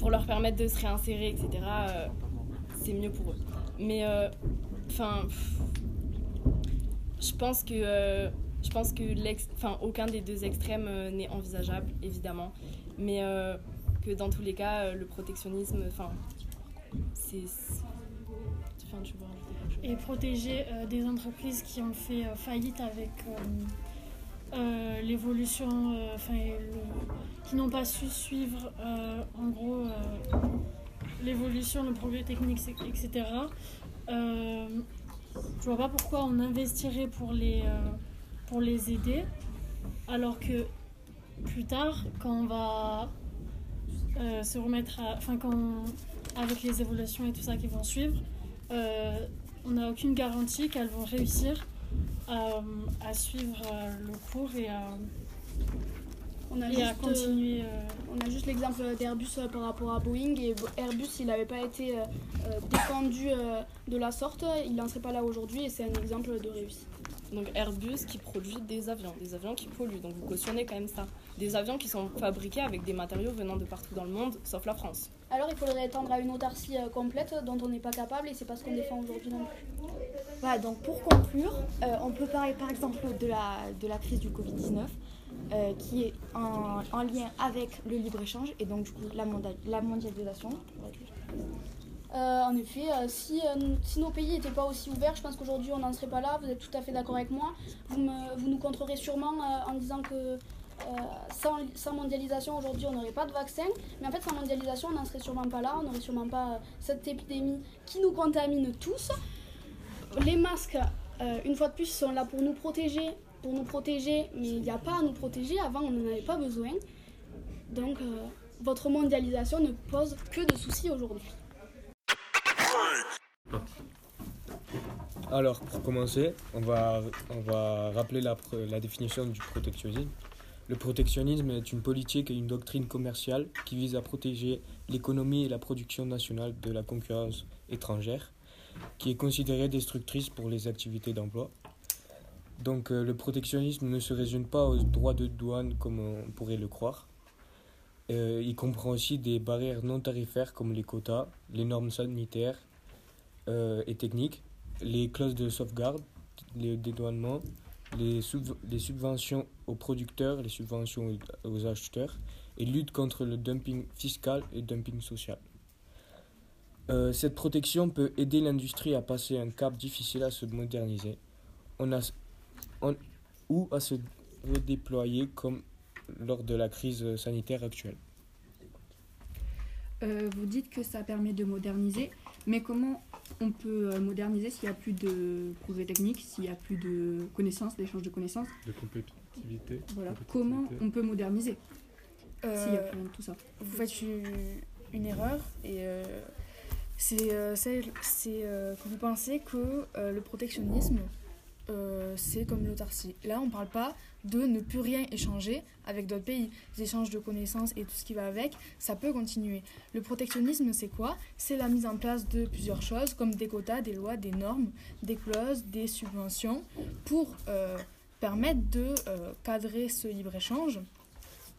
pour leur permettre de se réinsérer, etc., c'est mieux pour eux. Mais, enfin, je pense que, je pense que aucun des deux extrêmes n'est envisageable, évidemment. Mais que dans tous les cas, euh, le protectionnisme, enfin, c'est. c'est- Enfin, tu vois, et protéger euh, des entreprises qui ont fait euh, faillite avec euh, l'évolution, enfin, qui n'ont pas su suivre en gros l'évolution, le progrès technique, etc. Je vois pas pourquoi on investirait pour les, pour les aider, alors que plus tard, quand on va euh, se remettre à. Enfin, quand on- avec les évolutions et tout ça qui vont suivre, euh, on n'a aucune garantie qu'elles vont réussir à, à suivre euh, le cours et à, On a et à juste, continuer. euh, euh, on a juste l'exemple d'Airbus euh, par rapport à Boeing. Et Airbus, s'il n'avait pas été euh, euh, défendu euh, de la sorte, il n'en serait pas là aujourd'hui. Et c'est un exemple de réussite. Donc Airbus qui produit des avions, des avions qui polluent, donc vous cautionnez quand même ça. Des avions qui sont fabriqués avec des matériaux venant de partout dans le monde, sauf la France. Alors il faudrait étendre à une autarcie euh, complète dont on n'est pas capable et c'est pas ce qu'on défend aujourd'hui non plus. Voilà, donc pour conclure, euh, on peut parler par exemple de la, de la crise du Covid-19, euh, qui est en, en lien avec le libre-échange et donc du coup la, monda- la mondialisation. Euh, en effet, euh, si, euh, si nos pays n'étaient pas aussi ouverts, je pense qu'aujourd'hui on n'en serait pas là. Vous êtes tout à fait d'accord avec moi. Vous, nous contrerez sûrement en disant que sans, mondialisation aujourd'hui on n'aurait pas de vaccin. Mais en fait, sans mondialisation on n'en serait sûrement pas là. On n'aurait sûrement pas cette épidémie qui nous contamine tous. Les masques, une fois de plus, sont là pour nous protéger. Pour nous protéger, mais il n'y a pas à nous protéger. Avant, on n'en avait pas besoin. Donc, votre mondialisation ne pose que de soucis aujourd'hui. Alors, pour commencer, on va, rappeler la définition du protectionnisme. Le protectionnisme est une politique et une doctrine commerciale qui vise à protéger l'économie et la production nationale de la concurrence étrangère, qui est considérée destructrice pour les activités d'emploi. Donc, euh, le protectionnisme ne se résume pas aux droits de douane comme on pourrait le croire. Euh, il comprend aussi des barrières non tarifaires comme les quotas, les normes sanitaires euh, et techniques, les clauses de sauvegarde, les dédouanements, les, sub- les subventions aux producteurs, les subventions aux, acheteurs, et lutte contre le dumping fiscal et dumping social. Euh, cette protection peut aider l'industrie à passer un cap difficile à se moderniser on a, on- ou à se redéployer comme lors de la crise sanitaire actuelle. Euh, vous dites que ça permet de moderniser, mais comment on peut euh, moderniser s'il n'y a plus de progrès technique, s'il n'y a plus de connaissances, d'échange de connaissances De compétitivité. Voilà. compétitivité. Comment on peut moderniser Euh, s'il n'y a plus rien de tout ça Vous faites une, une erreur et euh, c'est euh, euh, que vous pensez que euh, le protectionnisme euh, c'est comme l'autarcie. Là, on ne parle pas de ne plus rien échanger avec d'autres pays. Les échanges de connaissances et tout ce qui va avec, ça peut continuer. Le protectionnisme, c'est quoi? C'est la mise en place de plusieurs choses comme des quotas, des lois, des normes, des clauses, des subventions pour euh, permettre de euh, cadrer ce libre-échange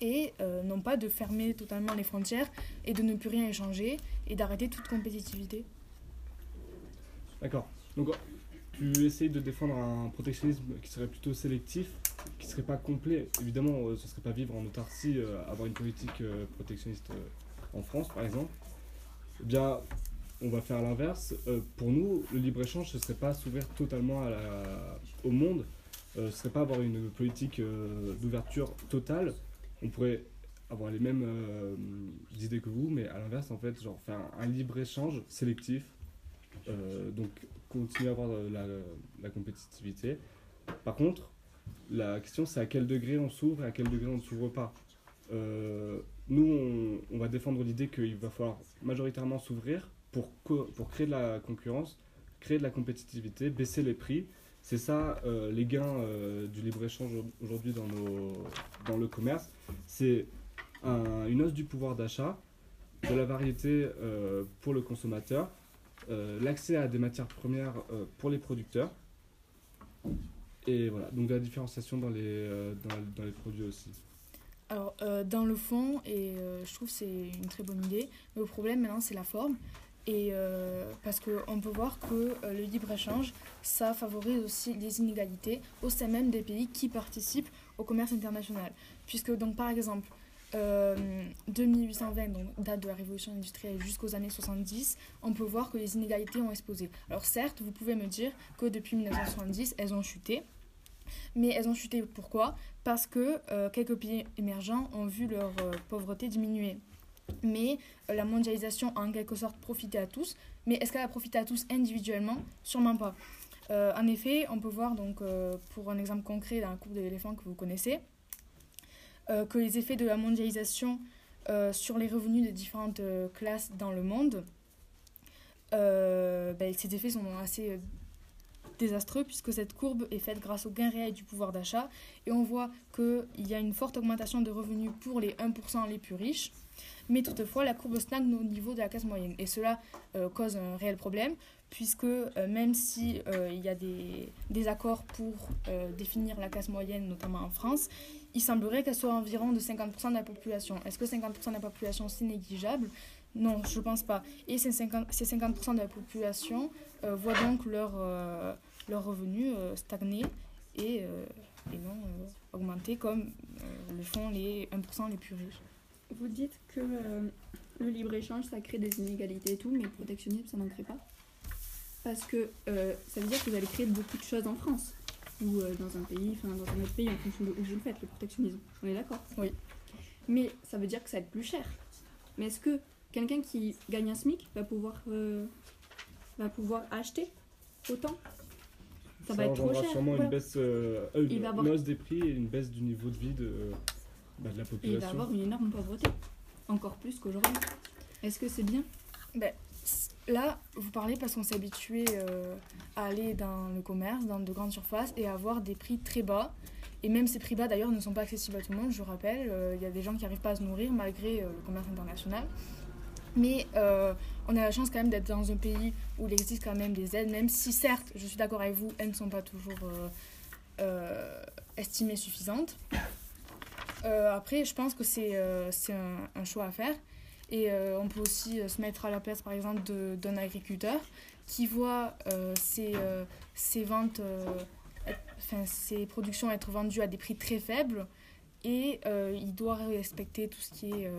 et non pas de fermer totalement les frontières et de ne plus rien échanger et d'arrêter toute compétitivité. D'accord. Donc tu de défendre un protectionnisme qui serait plutôt sélectif, qui serait pas complet. Évidemment, euh, ce serait pas vivre en autarcie, euh, avoir une politique euh, protectionniste en France, par exemple. Eh bien, on va faire l'inverse. Pour nous, le libre-échange, ce serait pas s'ouvrir totalement au monde, ce serait pas avoir une politique d'ouverture totale. On pourrait avoir les mêmes idées que vous, mais à l'inverse, en fait, genre faire un, libre-échange sélectif. Donc continuer à avoir euh, la, compétitivité. Par contre, la question c'est à quel degré on s'ouvre et à quel degré on ne s'ouvre pas. Euh, nous, on, va défendre l'idée qu'il va falloir majoritairement s'ouvrir pour, créer de la concurrence, créer de la compétitivité, baisser les prix. C'est ça euh, les gains du libre-échange au- aujourd'hui dans, le commerce. C'est un- une hausse du pouvoir d'achat, de la variété pour le consommateur, l'accès à des matières premières euh, pour les producteurs. Et voilà, donc de la différenciation dans les, euh, dans, les produits aussi. Alors, euh, dans le fond, et euh, je trouve c'est une très bonne idée, le problème maintenant, c'est la forme. Et euh, parce qu'on peut voir que euh, le libre-échange, ça favorise aussi les inégalités au sein même des pays qui participent au commerce international. Puisque, donc, par exemple, euh, de 1820, donc date de la révolution industrielle jusqu'aux années 70, on peut voir que les inégalités ont explosé. Alors certes, vous pouvez me dire que depuis 1970, elles ont chuté, mais elles ont chuté pourquoi? Parce que euh, quelques pays émergents ont vu leur euh, pauvreté diminuer. Mais la mondialisation a en quelque sorte profité à tous. Mais est-ce qu'elle a profité à tous individuellement? Sûrement pas. En effet, on peut voir donc pour un exemple concret dans la courbe de l'éléphant que vous connaissez, que les effets de la mondialisation euh, sur les revenus des différentes euh, classes dans le monde, euh, ben, ces effets sont assez euh, désastreux puisque cette courbe est faite grâce au gain réel du pouvoir d'achat et on voit qu'il y a une forte augmentation de revenus pour les 1% les plus riches. Mais toutefois, la courbe stagne au niveau de la classe moyenne. Et cela euh, cause un réel problème, puisque euh, même si euh, il y a des, des accords pour euh, définir la classe moyenne, notamment en France, il semblerait qu'elle soit environ de 50% de la population. Est-ce que 50% de la population, c'est négligeable? Non, je ne pense pas. Et ces 50%, ces 50 de la population euh, voient donc leur, euh, leurs revenus euh, stagner et, euh, et non augmenter comme le font les 1% les plus riches. Vous dites que le libre-échange, ça crée des inégalités et tout, mais le protectionnisme, ça n'en crée pas? Parce que ça veut dire que vous allez créer beaucoup de choses en France ou euh, dans un pays, enfin dans un autre pays en fonction de où vous le faites, le protectionnisme. On est d'accord Oui. Mais ça veut dire que ça va être plus cher. Mais est-ce que quelqu'un qui gagne un SMIC va pouvoir, euh, va pouvoir acheter autant? Ça, va être trop cher. sûrement voilà. une baisse, euh, euh, Il une, va avoir- une hausse des prix et une baisse du niveau de vie de, bah, de la Et il va population. avoir une énorme pauvreté. Encore plus qu'aujourd'hui. Est-ce que c'est bien? Ben, là, vous parlez parce qu'on s'est habitué euh, à aller dans le commerce, dans de grandes surfaces et à avoir des prix très bas. Et même ces prix bas, d'ailleurs, ne sont pas accessibles à tout le monde. Je rappelle, euh, il y a des gens qui n'arrivent pas à se nourrir malgré euh, le commerce international. Mais on a la chance quand même d'être dans un pays où il existe quand même des aides, même si certes, je suis d'accord avec vous, elles ne sont pas toujours estimées suffisantes. Après, je pense que c'est c'est un, un choix à faire. Et euh, on peut aussi euh, se mettre à la place, par exemple, d'un agriculteur qui voit euh, ses, ses ventes, être- ses productions être vendues à des prix très faibles et il doit respecter tout ce qui est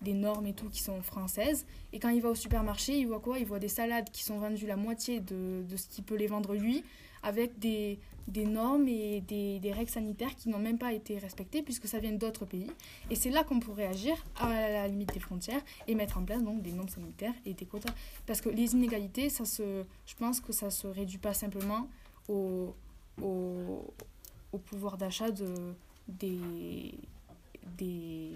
des normes et tout qui sont françaises. Et quand il va au supermarché, il voit quoi? Il voit des salades qui sont vendues la moitié de, de ce qu'il peut les vendre lui, avec des, des normes et des, règles sanitaires qui n'ont même pas été respectées puisque ça vient d'autres pays. Et c'est là qu'on pourrait agir à la limite des frontières et mettre en place donc des normes sanitaires et des quotas. Parce que les inégalités, ça se, je pense que ça se réduit pas simplement au, au, au pouvoir d'achat de, des, des,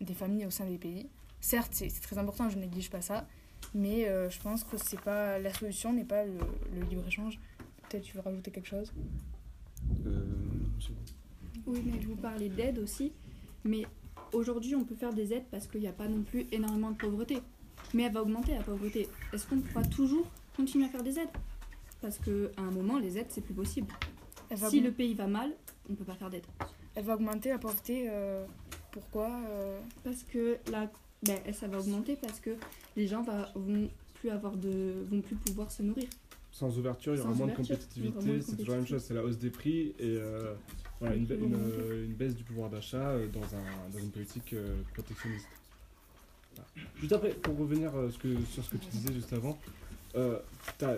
des familles au sein des pays. Certes, c'est très important, je ne néglige pas ça, mais euh, je pense que pas la solution n'est pas le, le libre-échange. Peut-être tu veux rajouter quelque chose Euh. Oui, mais vous parlez d'aide aussi. Mais aujourd'hui, on peut faire des aides parce qu'il n'y a pas non plus énormément de pauvreté. Mais elle va augmenter la pauvreté. Est-ce qu'on pourra toujours continuer à faire des aides? Parce qu'à un moment, les aides, c'est plus possible. Elle va Si le pays va mal, on ne peut pas faire d'aide. Elle va augmenter la pauvreté. euh, pourquoi euh, Parce que la, ben, ça va augmenter parce que les gens va, vont plus avoir de, vont plus pouvoir se nourrir. Sans ouverture, il y aura moins de compétitivité. C'est toujours la même chose, c'est la hausse des prix et euh, voilà, une, une, euh, une baisse du pouvoir d'achat euh, dans, un, dans une politique protectionniste. Voilà. Juste après, pour revenir ce que, sur ce que tu disais juste avant, euh,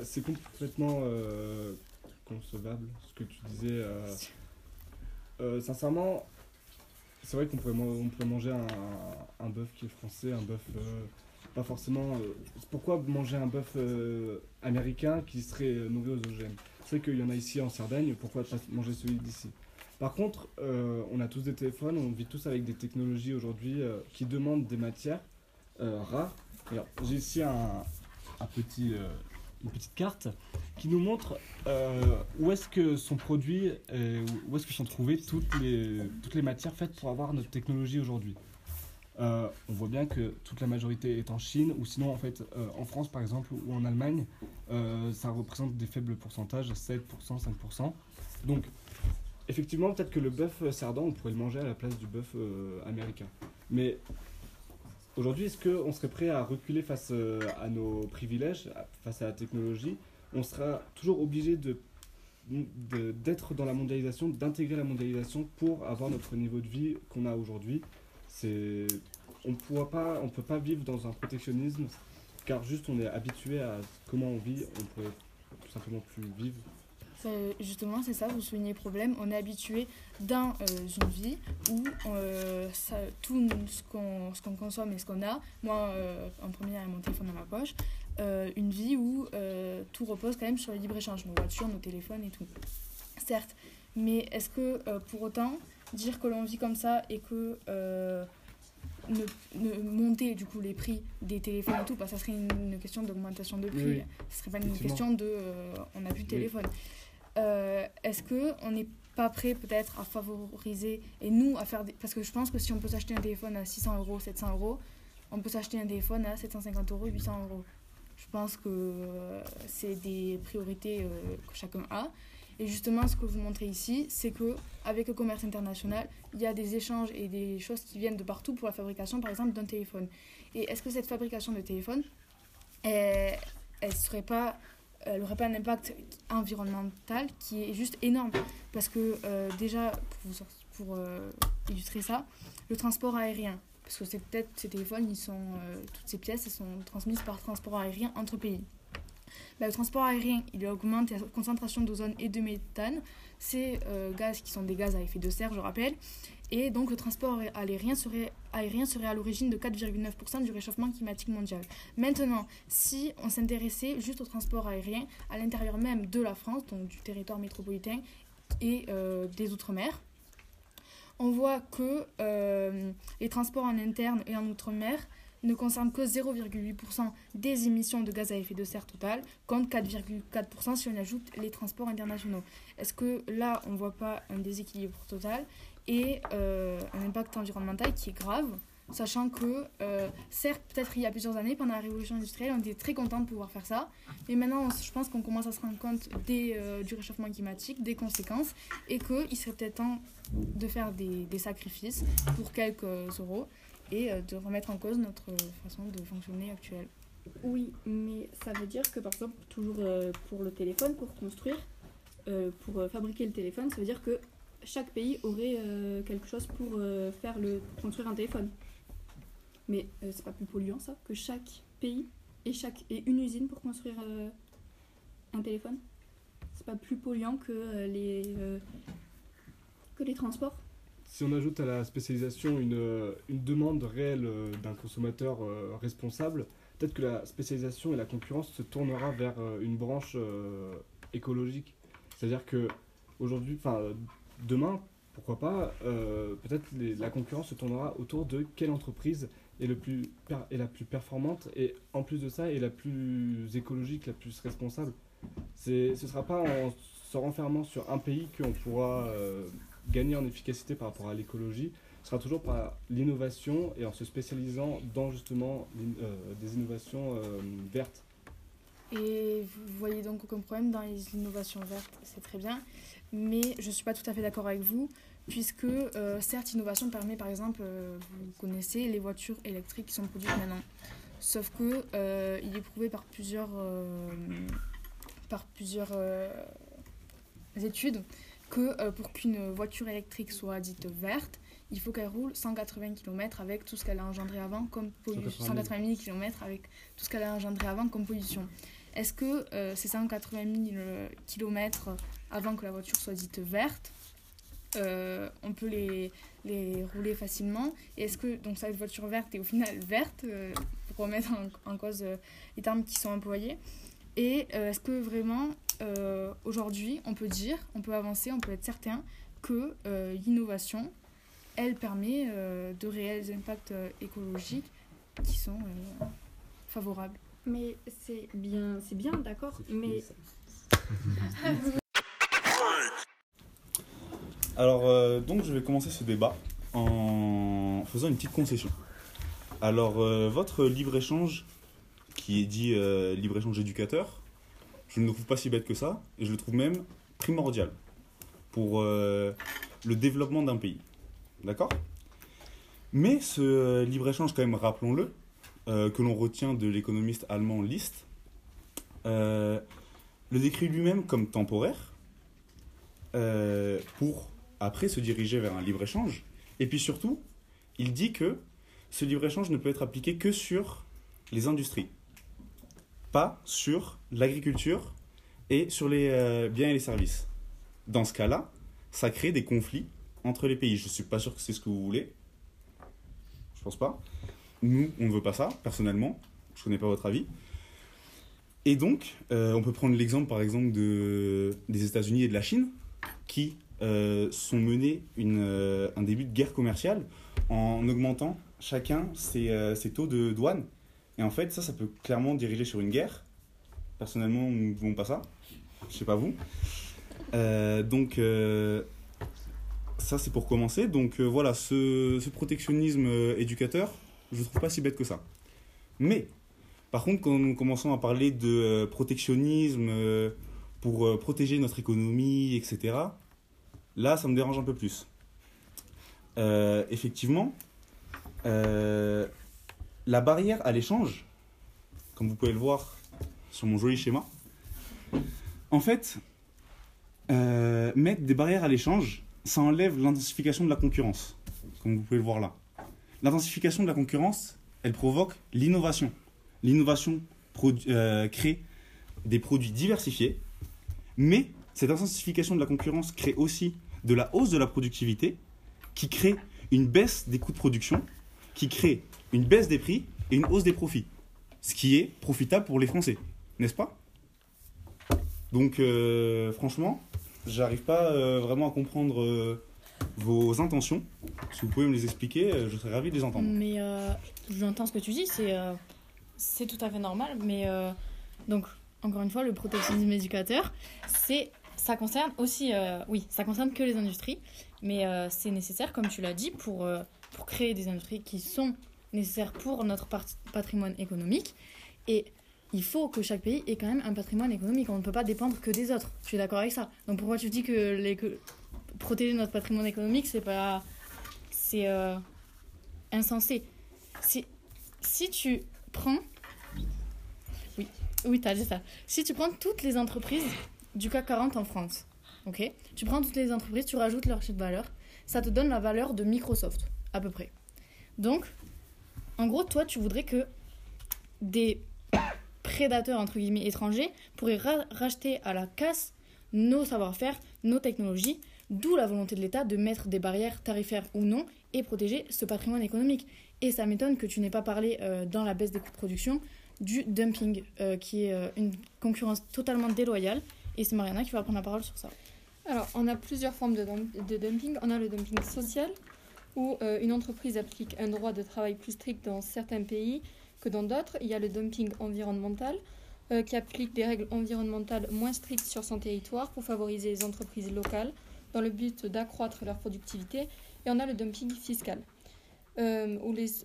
c'est complètement euh, concevable ce que tu disais. sincèrement, c'est vrai qu'on pourrait, man- on pourrait manger un, un bœuf qui est français, un bœuf pas forcément. euh, pourquoi manger un bœuf euh, américain qui serait euh, nourri aux OGM C'est qu'il y en a ici en Sardaigne, pourquoi pas manger celui d'ici? Par contre, on a tous des téléphones, on vit tous avec des technologies aujourd'hui qui demandent des matières rares. Alors, j'ai ici un, un petit, une petite carte qui nous montre où est-ce que sont produits, où est-ce que sont trouvées toutes les, toutes les matières faites pour avoir notre technologie aujourd'hui. Euh, on voit bien que toute la majorité est en Chine, ou sinon en fait euh, en France par exemple ou en Allemagne, euh, ça représente des faibles pourcentages, 7%, 5%. Donc effectivement peut-être que le bœuf sardan on pourrait le manger à la place du bœuf américain. Mais aujourd'hui est-ce qu'on serait prêt à reculer face à nos privilèges, face à la technologie? On sera toujours obligé de- d'être dans la mondialisation, d'intégrer la mondialisation pour avoir notre niveau de vie qu'on a aujourd'hui. C'est, on pourra pas, on peut pas vivre dans un protectionnisme, car juste on est habitué à comment on vit, on pourrait tout simplement plus vivre. Justement, c'est ça, vous soulignez le problème. On est habitué dans euh, une vie où euh, ça- tout ce qu'on consomme et ce qu'on a, moi euh, en premier avec mon téléphone dans ma poche, euh, une vie où euh, tout repose quand même sur le libre-échange, nos voitures, nos téléphones et tout. Certes, mais est-ce que euh, pour autant dire que l'on vit comme ça et que euh, ne, ne monter du coup les prix des téléphones et tout, parce que ça serait une, une question d'augmentation de prix. Oui. Ce serait pas une question de euh, on a plus de téléphone. Euh, Est-ce que on n'est pas prêt peut-être à favoriser et nous à faire des... parce que je pense que si on peut s'acheter un téléphone à 600 euros, 700 euros, on peut s'acheter un téléphone à 750 euros, 800 euros. Je pense que c'est des priorités que chacun a. Et justement, ce que vous montrez ici, c'est que avec le commerce international, il y a des échanges et des choses qui viennent de partout pour la fabrication, par exemple, d'un téléphone. Et est-ce que cette fabrication de téléphone, elle, elle serait pas, pas un impact environnemental qui est juste énorme? Parce que euh, déjà, pour, euh, illustrer ça, le transport aérien, parce que peut-être ces téléphones, ils sont, euh, toutes ces pièces, elles sont transmises par transport aérien entre pays. Bah, le transport aérien, il augmente la concentration d'ozone et de méthane, ces euh, gaz qui sont des gaz à effet de serre, je rappelle. Et donc le transport aérien serait, aérien serait à l'origine de 4,9% du réchauffement climatique mondial. Maintenant, si on s'intéressait juste au transport aérien à l'intérieur même de la France, donc du territoire métropolitain et euh, des Outre-mer, on voit que euh, les transports en interne et en Outre-mer ne concernent que 0,8% des émissions de gaz à effet de serre totales, contre 4,4% si on ajoute les transports internationaux. Est-ce que là, on ne voit pas un déséquilibre total et euh, un impact environnemental qui est grave Sachant que, euh, certes, peut-être il y a plusieurs années, pendant la révolution industrielle, on était très content de pouvoir faire ça. Mais maintenant, je pense qu'on commence à se rendre compte des, euh, du réchauffement climatique, des conséquences, et qu'il serait peut-être temps de faire des, des sacrifices pour quelques euros et euh, de remettre en cause notre façon de fonctionner actuelle. Oui, mais ça veut dire que par exemple, toujours euh, pour le téléphone, pour construire, euh, pour fabriquer le téléphone, ça veut dire que chaque pays aurait quelque chose pour faire le construire un téléphone. Mais c'est pas plus polluant ça que chaque pays et chaque et une usine pour construire un téléphone? C'est pas plus polluant que les que les transports? Si on ajoute à la spécialisation une, euh, une demande réelle euh, d'un consommateur euh, responsable, peut-être que la spécialisation et la concurrence se tournera vers une branche écologique. C'est-à-dire que aujourd'hui, enfin demain, pourquoi pas, peut-être la concurrence se tournera autour de quelle entreprise est, le plus est la plus performante et en plus de ça est la plus écologique, la plus responsable. Ce ne sera pas en se renfermant sur un pays qu'on pourra gagner en efficacité par rapport à l'écologie. Sera toujours par l'innovation et en se spécialisant dans justement euh, des innovations euh, vertes. Et vous voyez donc aucun problème dans les innovations vertes, c'est très bien. Mais je ne suis pas tout à fait d'accord avec vous, puisque euh, certes, innovation permet par exemple, vous connaissez les voitures électriques qui sont produites maintenant. Sauf que il est prouvé par plusieurs, par plusieurs études que euh, pour qu'une voiture électrique soit dite verte, il faut qu'elle roule 180 km avec tout ce qu'elle a engendré avant comme pollution. 180 000. 180 000 km avec tout ce qu'elle a engendré avant comme pollution. Est-ce que euh, ces 180 000 km avant que la voiture soit dite verte, euh, on peut les, les rouler facilement? Et est-ce que donc cette voiture verte est au final verte pour remettre en, en cause les termes qui sont employés? Et est-ce que vraiment euh, aujourd'hui on peut dire, on peut avancer, on peut être certain que euh, l'innovation, elle permet euh, de réels impacts euh, écologiques qui sont euh, favorables Mais c'est bien, c'est bien, d'accord. Mais Alors, euh, donc, je vais commencer ce débat en faisant une petite concession. Alors, euh, votre libre-échange, qui est dit euh, libre-échange éducateur, je ne le trouve pas si bête que ça, et je le trouve même primordial pour euh, le développement d'un pays. D'accord? Mais ce libre-échange, quand même, rappelons-le, euh, que l'on retient de l'économiste allemand List, euh, le décrit lui-même comme temporaire, pour après se diriger vers un libre-échange. Et puis surtout, il dit que ce libre-échange ne peut être appliqué que sur les industries, pas sur l'agriculture et sur les euh, biens et les services. Dans ce cas-là, ça crée des conflits entre les pays. Je ne suis pas sûr que c'est ce que vous voulez. Je pense pas. Nous, on ne veut pas ça, personnellement. Je ne connais pas votre avis. Et donc, euh, on peut prendre l'exemple, par exemple, de, des États-Unis et de la Chine, qui euh, sont menés un début de guerre commerciale en augmentant chacun ses taux de douane. Et en fait, ça, ça peut clairement diriger sur une guerre. Personnellement, nous ne voulons pas ça. Je sais pas vous. Euh, donc, euh, ça, c'est pour commencer. Donc, euh, voilà, ce, ce protectionnisme éducateur, je ne trouve pas si bête que ça. Mais, par contre, quand nous commençons à parler de protectionnisme pour protéger notre économie, etc., là, ça me dérange un peu plus. Effectivement, la barrière à l'échange, comme vous pouvez le voir sur mon joli schéma, en fait, euh, mettre des barrières à l'échange, ça enlève l'intensification de la concurrence, comme vous pouvez le voir là. L'intensification de la concurrence, elle provoque l'innovation. L'innovation euh, crée des produits diversifiés, mais cette intensification de la concurrence crée aussi de la hausse de la productivité, qui crée une baisse des coûts de production, qui crée une baisse des prix et une hausse des profits. Ce qui est profitable pour les Français, n'est-ce pas? Donc, euh, franchement, j'arrive pas euh, vraiment à comprendre euh, vos intentions. Si vous pouvez me les expliquer, je serais ravi de les entendre. Mais j'entends ce que tu dis, c'est tout à fait normal. Mais donc, encore une fois, le protectionnisme éducateur, c'est ça concerne aussi, oui, ça concerne que les industries, mais c'est nécessaire, comme tu l'as dit, pour, pour créer des industries qui sont nécessaires pour notre patrimoine économique. Et il faut que chaque pays ait quand même un patrimoine économique. On ne peut pas dépendre que des autres. Je suis d'accord avec ça. Donc pourquoi tu dis que protéger notre patrimoine économique, c'est pas. C'est euh, insensé? Si, si tu prends. Oui, oui tu as dit ça. Si tu prends toutes les entreprises du CAC 40 en France, ok? Tu prends toutes les entreprises, tu rajoutes leur chiffre de valeur, ça te donne la valeur de Microsoft, à peu près. Donc, en gros, toi, tu voudrais que des prédateurs, entre guillemets, étrangers pourraient ra- racheter à la casse nos savoir-faire, nos technologies, d'où la volonté de l'État de mettre des barrières tarifaires ou non et protéger ce patrimoine économique. Et ça m'étonne que tu n'aies pas parlé euh, dans la baisse des coûts de production du dumping, euh, qui est euh, une concurrence totalement déloyale. Et c'est Mariana qui va prendre la parole sur ça. Alors, on a plusieurs formes de dumping. On a le dumping social, où euh, une entreprise applique un droit de travail plus strict dans certains pays que dans d'autres. Il y a le dumping environnemental, euh, qui applique des règles environnementales moins strictes sur son territoire pour favoriser les entreprises locales dans le but d'accroître leur productivité. Et on a le dumping fiscal, euh,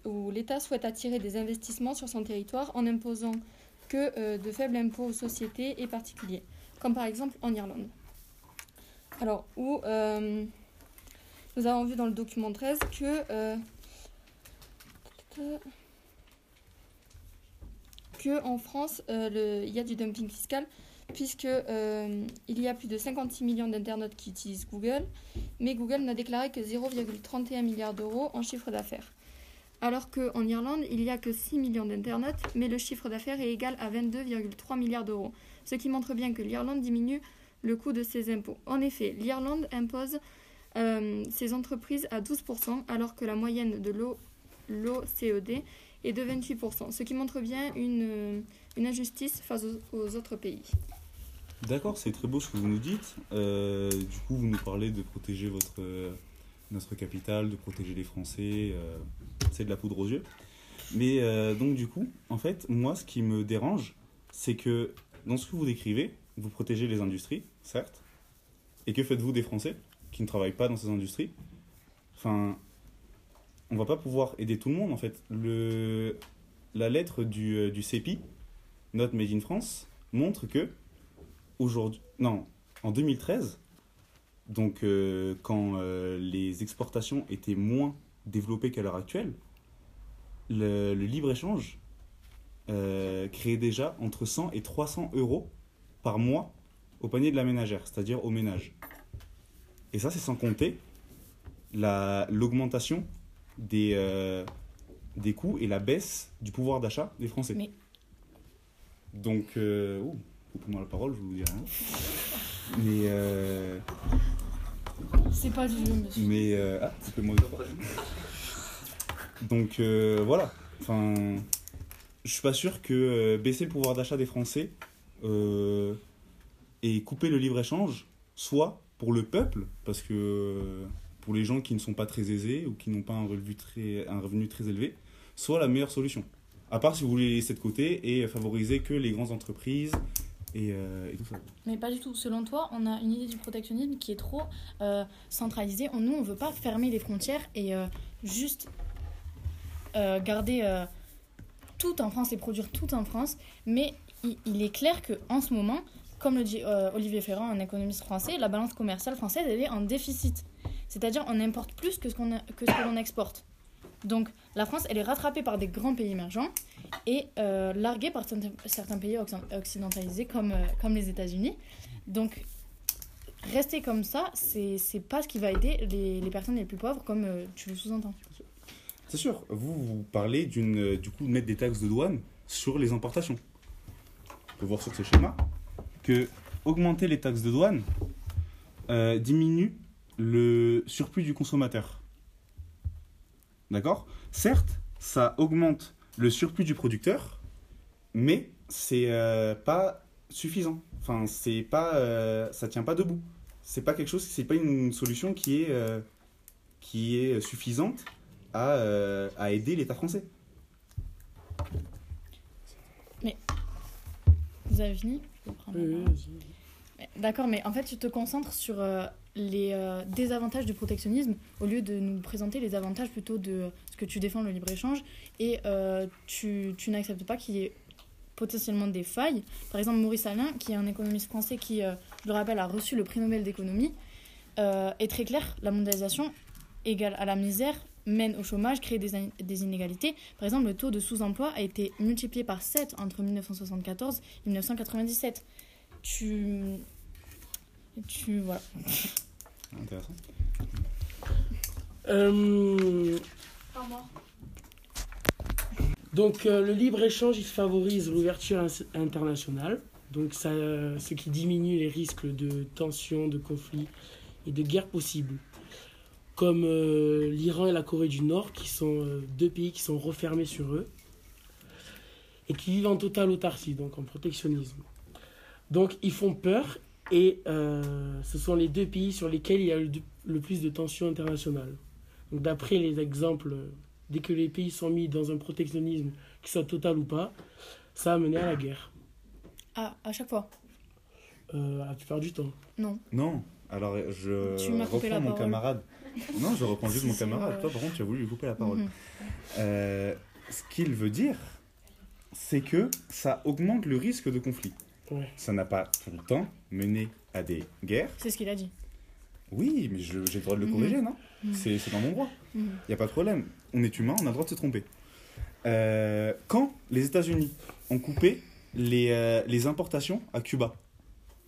où l'État souhaite attirer des investissements sur son territoire en imposant que de faibles impôts aux sociétés et particuliers, comme par exemple en Irlande. Alors, où nous avons vu dans le document 13 que, euh, que en France, euh, il y a du dumping fiscal, puisque euh, il y a plus de 56 millions d'internautes qui utilisent Google, mais Google n'a déclaré que 0,31 milliards d'euros en chiffre d'affaires. Alors qu'en Irlande, il n'y a que 6 millions d'internautes, mais le chiffre d'affaires est égal à 22,3 milliards d'euros, ce qui montre bien que l'Irlande diminue le coût de ses impôts. En effet, l'Irlande impose euh, ses entreprises à 12%, alors que la moyenne de l'O- l'OCDE est de 28%, ce qui montre bien une, euh, une injustice face aux, autres pays. D'accord, c'est très beau ce que vous nous dites. Euh, du coup, vous nous parlez de protéger votre, notre capitale, de protéger les Français. c'est de la poudre aux yeux. Mais donc, du coup, en fait, moi, ce qui me dérange, c'est que dans ce que vous décrivez, vous protégez les industries, certes. Et que faites-vous des Français? Qui ne travaillent pas dans ces industries Enfin, on va pas pouvoir aider tout le monde, en fait. Le, la lettre du, euh, du CEPI, Note Made in France, montre que aujourd'hui, non, en 2013, donc euh, quand euh, les exportations étaient moins développées qu'à l'heure actuelle, le, libre-échange créait déjà entre 100 et 300 euros par mois au panier de la ménagère, c'est-à-dire au ménage. Et ça, c'est sans compter la- l'augmentation des, euh, des coûts et la baisse du pouvoir d'achat des Français. Mais- Donc, euh, ouh, coupez-moi la parole, je vous dis rien. Mais, euh, C'est pas du jeu, monsieur. mais euh, ah, coupez-moi. Donc euh, voilà. Enfin, je suis pas sûr que baisser le pouvoir d'achat des Français et couper le libre échange soit pour le peuple, parce que euh, pour les gens qui ne sont pas très aisés ou qui n'ont pas un revenu très, un revenu très élevé, soit la meilleure solution. À part si vous voulez les laisser de côté et favoriser que les grandes entreprises et, euh, et tout ça. Mais pas du tout. Selon toi, on a une idée du protectionnisme qui est trop euh, centralisée. Nous, on veut pas fermer les frontières et juste garder tout en France et produire tout en France. Mais il, il est clair que en ce moment, comme le dit euh, Olivier Ferrand, un économiste français, la balance commerciale française elle est en déficit. C'est-à-dire on importe plus que ce qu'on que ce l'on exporte. Donc la France, elle est rattrapée par des grands pays émergents et euh, larguée par certains- pays occ- occidentalisés comme, euh, comme les États-Unis. Donc rester comme ça, c'est pas ce qui va aider les, les personnes les plus pauvres, comme tu le sous-entends. C'est sûr, vous, vous parlez d'une, du coup de mettre des taxes de douane sur les importations. On peut voir sur ce schéma que augmenter les taxes de douane euh, diminue le surplus du consommateur. D'accord? Certes, ça augmente le surplus du producteur, mais c'est euh, pas suffisant. Enfin, c'est pas, euh, ça tient pas debout. C'est pas quelque chose, c'est pas une solution qui est, euh, qui est suffisante à, à aider l'État français. Mais vous avez Mais- D'accord, mais en fait, tu te concentres sur euh, les euh, désavantages du protectionnisme au lieu de nous présenter les avantages plutôt de ce que tu défends le libre-échange. Et euh, tu, tu n'acceptes pas qu'il y ait potentiellement des failles. Par exemple, Maurice Alain, qui est un économiste français qui, euh, je le rappelle, a reçu le prix Nobel d'économie, euh, est très clair, la mondialisation égale à la misère, mène au chômage, crée des, in- des inégalités. Par exemple, le taux de sous-emploi a été multiplié par 7 entre 1974 et 1997. Tu... Tu... Voilà. Intéressant. Euh, donc euh, le libre-échange, il favorise l'ouverture internationale, donc ça, euh, ce qui diminue les risques de tensions, de conflits et de guerres possibles, comme euh, l'Iran et la Corée du Nord, qui sont euh, deux pays qui sont refermés sur eux et qui vivent en totale autarcie, donc en protectionnisme. Donc ils font peur et euh, ce sont les deux pays sur lesquels il y a le, le plus de tensions internationales. Donc d'après les exemples, dès que les pays sont mis dans un protectionnisme, qu'il soit total ou pas, ça a mené à la guerre, Ah, à chaque fois? euh, la plupart du temps. Non. Non, alors je Tu reprends mon parole. camarade. Non, je reprends juste mon camarade. Toi, par contre, tu as voulu lui couper la parole. Mhm. Euh, ce qu'il veut dire, c'est que ça augmente le risque de conflit. Ouais. Ça n'a pas tout le temps mené à des guerres. C'est ce qu'il a dit. Oui, mais j'ai le droit de le Mhm. corriger, non Mhm. C'est c'est dans mon droit. Il n'y a pas de problème. On est humain, on a le droit de se tromper. Euh, quand les États-Unis ont coupé les, euh, les importations à Cuba,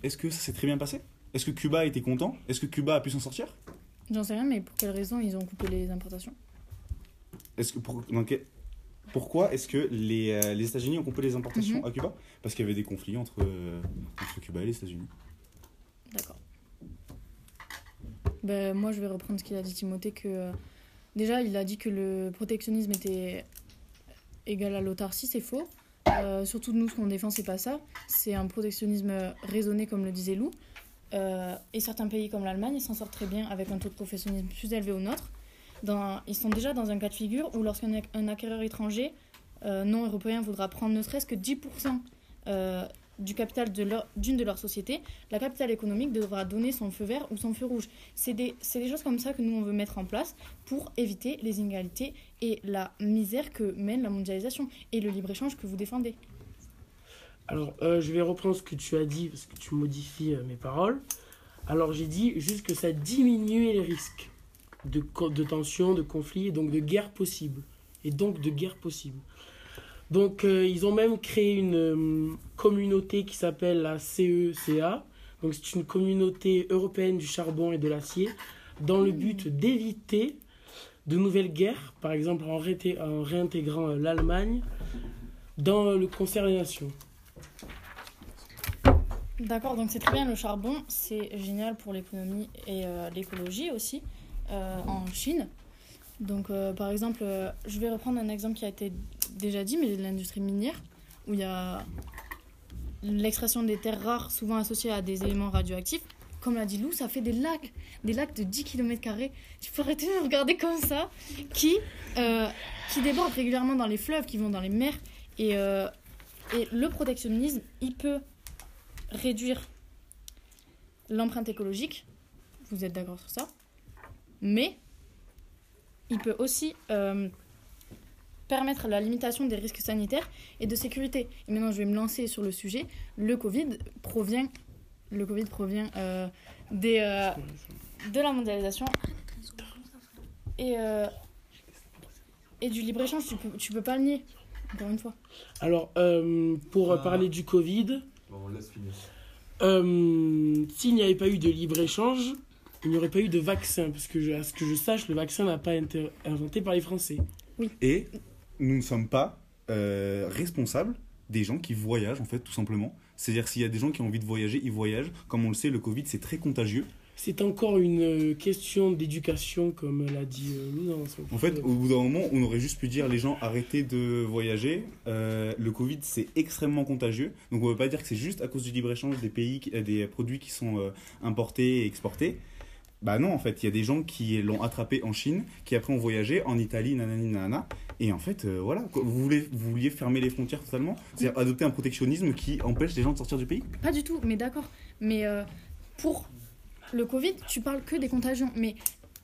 est-ce que ça s'est très bien passé? Est-ce que Cuba a été content? Est-ce que Cuba a pu s'en sortir? J'en sais rien, mais pour quelle raison ils ont coupé les importations? Est-ce que pour, dans quel- Pourquoi est-ce que les, euh, les États-Unis ont coupé les importations Mhm. à Cuba? Parce qu'il y avait des conflits entre, euh, entre Cuba et les États-Unis. D'accord. Ben, moi, je vais reprendre ce qu'il a dit Timothée, que euh, déjà, il a dit que le protectionnisme était égal à l'autarcie, c'est faux. Surtout nous, ce qu'on défend, c'est pas ça. C'est un protectionnisme raisonné, comme le disait Lou. Euh, et certains pays comme l'Allemagne, s'en sortent très bien avec un taux de professionnalisme plus élevé au nôtre. Dans, ils sont déjà dans un cas de figure où lorsqu'un ac- un acquéreur étranger euh, non européen voudra prendre ne serait-ce que 10% euh, du capital d'une de leurs sociétés, la capitale économique devra donner son feu vert ou son feu rouge. C'est des, des choses comme ça que nous, on veut mettre en place pour éviter les inégalités et la misère que mène la mondialisation et le libre-échange que vous défendez. Alors, euh, je vais reprendre ce que tu as dit, parce que tu modifies euh, mes paroles. Alors, j'ai dit juste que ça diminuait les risques de, de tensions, de conflits, et donc de guerres possibles. Et donc de guerres possibles. Donc, euh, ils ont même créé une communauté qui s'appelle la CECA. Donc, c'est une communauté européenne du charbon et de l'acier, dans le but d'éviter de nouvelles guerres, par exemple en, en réintégrant l'Allemagne dans le concert des nations. D'accord, donc c'est très bien le charbon, c'est génial pour l'économie et euh, l'écologie aussi euh, en Chine. Donc euh, par exemple, je vais reprendre un exemple qui a été déjà dit, mais l'industrie minière, où il y a l'extraction des terres rares souvent associées à des éléments radioactifs. comme l'a dit Lou, ça fait des lacs, des lacs de 10 km. Tu peux arrêter de regarder comme ça, qui, qui débordent régulièrement dans les fleuves, qui vont dans les mers. Et, et le protectionnisme, il peut réduire l'empreinte écologique. Vous êtes d'accord sur ça Mais il peut aussi euh, permettre la limitation des risques sanitaires et de sécurité. Et maintenant, je vais me lancer sur le sujet. Le Covid provient, le COVID provient euh, des, euh, de la mondialisation et, euh, et du libre-échange. Tu peux, tu peux pas le nier, encore une fois. Alors, euh, pour euh, Ah. parler du Covid, Bon, on laisse finir. euh, s'il n'y avait pas eu de libre-échange, il n'y aurait pas eu de vaccin. Parce que, je- à ce que je sache, le vaccin n'a pas été inventé par les Français. Et nous ne sommes pas euh, responsables des gens qui voyagent, en fait, tout simplement. C'est-à-dire, s'il y a des gens qui ont envie de voyager, ils voyagent. Comme on le sait, le Covid, c'est très contagieux. C'est encore une euh, question d'éducation, comme l'a dit euh, Lou dans son En fait, au bout d'un moment, on aurait juste pu dire les gens arrêtez de voyager. Euh, le Covid, c'est extrêmement contagieux. Donc, on ne peut pas dire que c'est juste à cause du libre-échange des pays, des produits qui sont euh, importés et exportés. Bah non, en fait, il y a des gens qui l'ont attrapé en Chine, qui après ont voyagé en Italie, nanani, nanana. Et en fait, euh, voilà, quoi. vous, voulez, vous vouliez fermer les frontières totalement? C'est-à-dire adopter un protectionnisme qui empêche les gens de sortir du pays? Pas du tout, mais d'accord. Mais euh, pour le Covid, tu parles que des contagions. Mais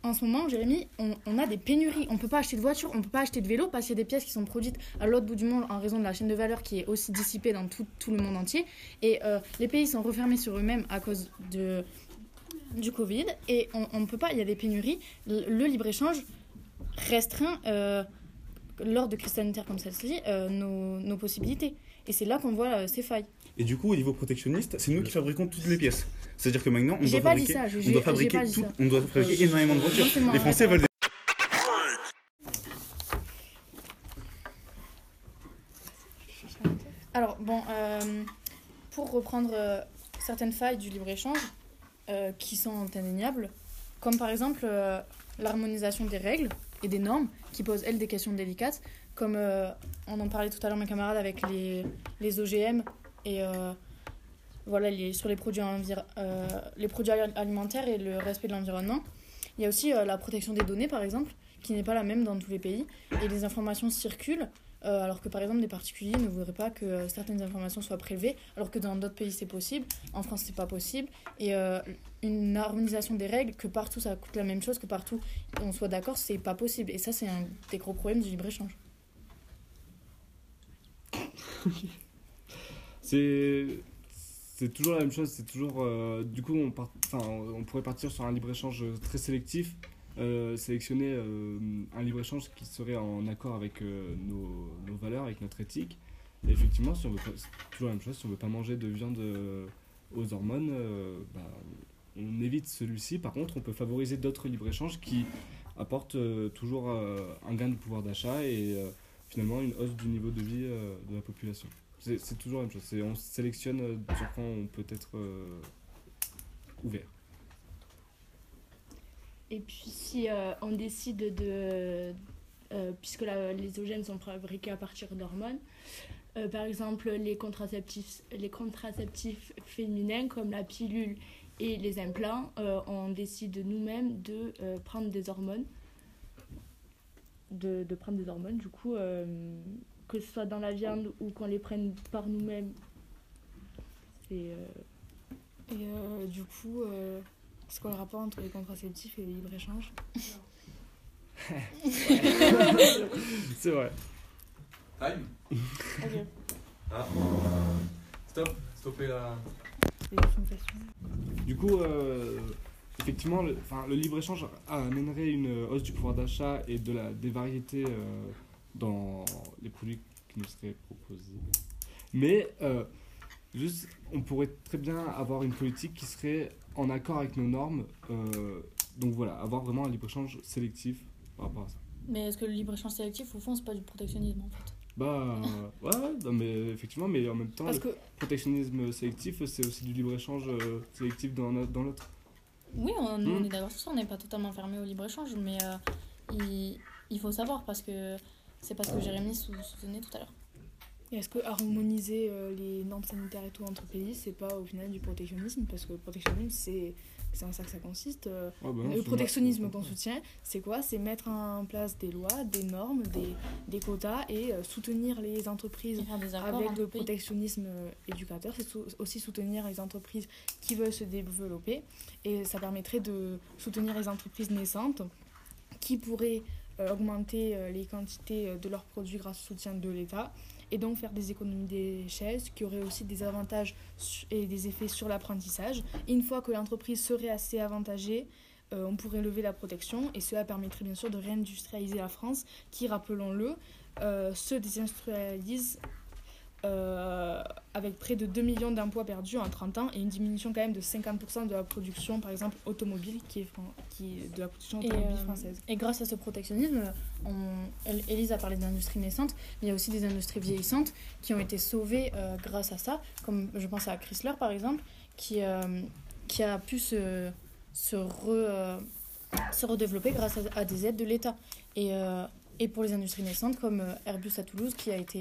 en ce moment, Jérémy, on, a des pénuries. On peut pas acheter de voiture, on peut pas acheter de vélo parce qu'il y a des pièces qui sont produites à l'autre bout du monde en raison de la chaîne de valeur qui est aussi dissipée dans tout, le monde entier. Et euh, les pays sont refermés sur eux-mêmes à cause de, du Covid. Et on ne peut pas, il y a des pénuries. Le, libre-échange restreint, euh, lors de crises sanitaires comme celle-ci, euh, nos, nos possibilités. Et c'est là qu'on voit ces failles. Et du coup, au niveau protectionniste, c'est nous qui fabriquons toutes les pièces. C'est-à-dire que maintenant, on doit fabriquer, ça, on doit fabriquer, tout- on doit fabriquer énormément de voitures. Les Français veulent Alors, bon, euh, pour reprendre euh, certaines failles du libre-échange euh, qui sont indéniables, comme par exemple l'harmonisation des règles et des normes qui posent, elles, des questions délicates, comme on en parlait tout à l'heure, mes camarades, avec les, les OGM et voilà, sur les produits, euh, les produits al- alimentaires et le respect de l'environnement. Il y a aussi euh, la protection des données, par exemple, qui n'est pas la même dans tous les pays. Et les informations circulent, euh, alors que par exemple des particuliers ne voudraient pas que certaines informations soient prélevées, alors que dans d'autres pays c'est possible. En France c'est pas possible. Et une harmonisation des règles, que partout ça coûte la même chose, que partout on soit d'accord, c'est pas possible. Et ça c'est un des gros problèmes du libre-échange. C'est c'est toujours la même chose, c'est toujours euh, du coup on part, on pourrait partir sur un libre-échange très sélectif, euh, sélectionner euh, un libre-échange qui serait en accord avec nos, valeurs, avec notre éthique. Et effectivement, si on veut c'est toujours la même chose, si on veut pas manger de viande aux hormones, bah, on évite celui-ci. Par contre, on peut favoriser d'autres libre-échanges qui apportent toujours un gain de pouvoir d'achat et finalement une hausse du niveau de vie de la population. C'est toujours la même chose. On sélectionne euh, sur quoi on peut être euh, ouvert. Et puis si euh, on décide de... puisque les OGM sont fabriqués à partir d'hormones, par exemple les contraceptifs, les contraceptifs féminins comme la pilule et les implants, on décide nous-mêmes de prendre des hormones. De, de prendre des hormones, du coup, que ce soit dans la viande ou qu'on les prenne par nous-mêmes. Euh, Et euh, du coup, euh, c'est quoi le rapport entre les contraceptifs et le libre-échange? C'est vrai. Time? Ah. Stop, stoppez la. Du coup, euh, effectivement, le, libre-échange amènerait une hausse du pouvoir d'achat et de la, des variétés euh, dans les produits qui nous seraient proposés. Mais euh, juste, on pourrait très bien avoir une politique qui serait en accord avec nos normes. euh, donc voilà, avoir vraiment un libre-échange sélectif par rapport à ça. Mais est-ce que le libre-échange sélectif, au fond, c'est pas du protectionnisme en fait? Bah ouais, non, mais effectivement, mais en même temps, Parce le que- protectionnisme sélectif, c'est aussi du libre-échange euh, sélectif dans, l'autre. Oui, on, Hmm. on est d'accord sur ça, on n'est pas totalement fermé au libre-échange, mais euh, il, il faut savoir parce que c'est pas ce que Jérémy sou- soutenait tout à l'heure. Et est-ce que harmoniser euh, les normes sanitaires et tout entre pays, c'est pas au final du protectionnisme? Parce que le protectionnisme, c'est c'est en ça que ça consiste. euh, Ah bah non, le protectionnisme qu'on soutient, c'est quoi? C'est mettre en place des lois, des normes, des, des quotas et euh, soutenir les entreprises accords avec le protectionnisme euh, éducateur. C'est sou- aussi soutenir les entreprises qui veulent se développer et ça permettrait de soutenir les entreprises naissantes qui pourraient augmenter euh, les quantités euh, de leurs produits grâce au soutien de l'État et donc faire des économies d'échelle, ce qui aurait aussi des avantages et des effets sur l'apprentissage. Une fois que l'entreprise serait assez avantagée, euh, on pourrait lever la protection et cela permettrait bien sûr de réindustrialiser la France qui, rappelons-le, euh, se désindustrialise euh, avec près de 2 millions d'emplois perdus en 30 ans et une diminution quand même de 50% de la production, par exemple, automobile, qui est, fran- qui est de la production Et, automobile euh, française. et grâce à ce protectionnisme, on, El- Élise a parlé d'industries naissantes, mais il y a aussi des industries vieillissantes qui ont été sauvées euh, grâce à ça, comme je pense à Chrysler par exemple, qui, euh, qui a pu se, se, re- se redévelopper grâce à, à des aides de l'État. Et, et pour les industries naissantes, comme Airbus à Toulouse, qui a été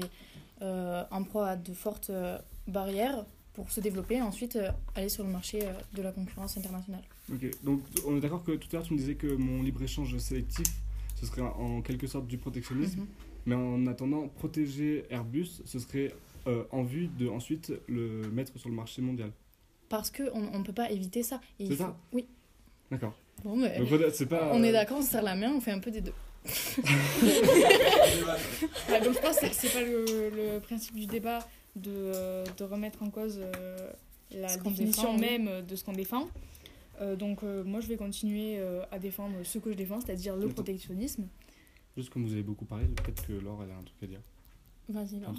en proie à de fortes euh, barrières pour se développer et ensuite euh, aller sur le marché euh, de la concurrence internationale. Ok, donc on est d'accord que tout à l'heure tu me disais que mon libre-échange sélectif, ce serait en quelque sorte du protectionnisme, Mhm. mais en attendant, protéger Airbus, ce serait euh, en vue de ensuite le mettre sur le marché mondial. Parce qu'on ne peut pas éviter ça. C'est faut- ça? Oui. D'accord. Bon, mais c'est pas, on est euh, d'accord, on se serre la main, on fait un peu des deux. Ouais, donc je pense que c'est pas le, le principe du débat de, euh, de remettre en cause euh, la définition défend, oui. même de ce qu'on défend. Euh, donc euh, moi je vais continuer euh, à défendre ce que je défends, c'est-à-dire le protectionnisme. Juste comme vous avez beaucoup parlé, peut-être que Laure elle a un truc à dire. Vas-y, Laure.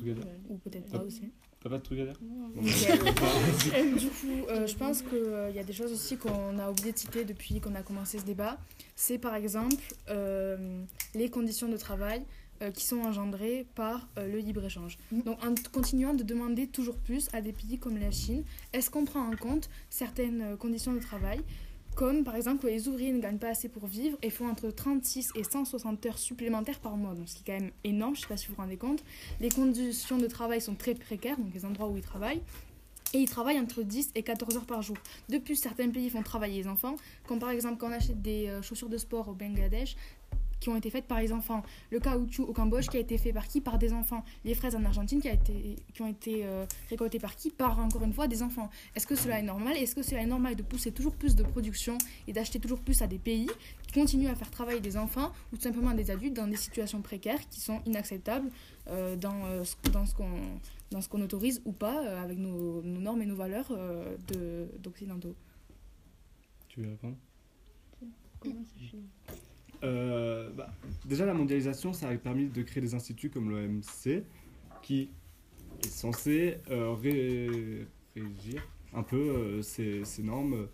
Ou peut-être pas aussi. T'as pas de truc à dire du coup, euh, je pense qu'il y a des choses aussi qu'on a oublié de citer depuis qu'on a commencé ce débat. C'est par exemple euh, les conditions de travail euh, qui sont engendrées par euh, le libre-échange. Donc en continuant de demander toujours plus à des pays comme la Chine, est-ce qu'on prend en compte certaines euh, conditions de travail comme par exemple que les ouvriers ne gagnent pas assez pour vivre et font entre 36 et 160 heures supplémentaires par mois, donc ce qui est quand même énorme, je ne sais pas si vous vous rendez compte. Les conditions de travail sont très précaires, donc les endroits où ils travaillent. Et ils travaillent entre 10 et 14 heures par jour. De plus, certains pays font travailler les enfants, comme par exemple quand on achète des euh, chaussures de sport au Bangladesh qui ont été faites par les enfants. Le caoutchouc au Cambodge qui a été fait par qui Par des enfants. Les fraises en Argentine qui, a été, qui ont été euh, récoltées par qui Par encore une fois des enfants. Est-ce que cela est normal? Est-ce que cela est normal de pousser toujours plus de production et d'acheter toujours plus à des pays qui continuent à faire travailler des enfants ou tout simplement des adultes dans des situations précaires qui sont inacceptables euh, dans, euh, ce- dans ce qu'on dans ce qu'on autorise ou pas euh, avec nos, nos normes et nos valeurs euh, de- d'occidentaux? Tu veux répondre? Euh, bah, déjà, la mondialisation, ça a permis de créer des instituts comme l'OMC qui est censé euh, ré- régir un peu euh, ces, normes.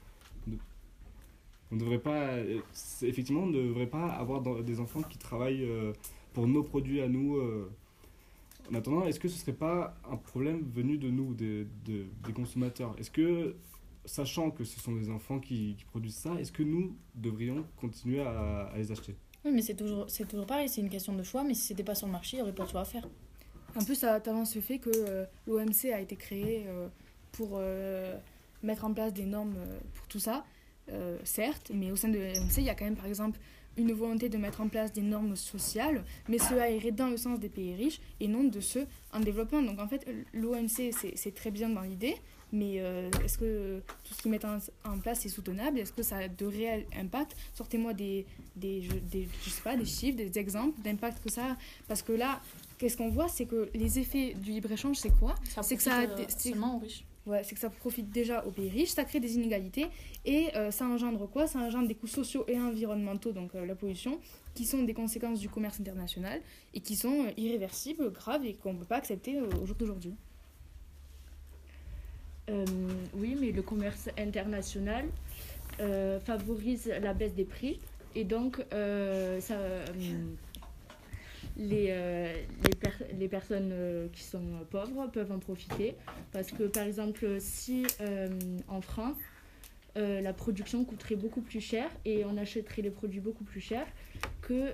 On devrait pas, euh, effectivement, on ne devrait pas avoir des enfants qui travaillent pour nos produits à nous. En attendant, est-ce que ce serait pas un problème venu de nous, des, de- des consommateurs? Est-ce que sachant que ce sont des enfants qui, qui produisent ça, est-ce que nous devrions continuer à, à les acheter? Oui, mais c'est toujours, c'est toujours pareil, c'est une question de choix, mais si c'était pas sur le marché, il n'y aurait pas de choix à faire. En plus, ça avance le fait que euh, l'OMC a été créé euh, pour euh, mettre en place des normes euh, pour tout ça, euh, certes, mais au sein de l'OMC, il y a quand même, par exemple, une volonté de mettre en place des normes sociales, mais cela irait dans le sens des pays riches et non de ceux en développement. Donc en fait, l'OMC, c'est c'est très bien dans l'idée, mais euh, est-ce que tout ce qu'ils mettent en, en place est soutenable? Est-ce que ça a de réels impacts Sortez-moi des, des, je, des, je sais pas, des chiffres, des exemples d'impact que ça a. Parce que là, qu'est-ce qu'on voit C'est que les effets du libre-échange, c'est quoi? C'est que ça a profite, des- euh, seulement aux riches. Ouais, c'est que ça profite déjà aux pays riches, ça crée des inégalités et euh, ça engendre quoi? Ça engendre des coûts sociaux et environnementaux, donc euh, la pollution, qui sont des conséquences du commerce international et qui sont euh, irréversibles, graves et qu'on ne peut pas accepter au jour d'aujourd'hui. Euh, oui, mais le commerce international euh, favorise la baisse des prix et donc euh, ça, les, les, les personnes qui sont pauvres peuvent en profiter parce que par exemple si en France la production coûterait beaucoup plus cher et on achèterait les produits beaucoup plus chers que,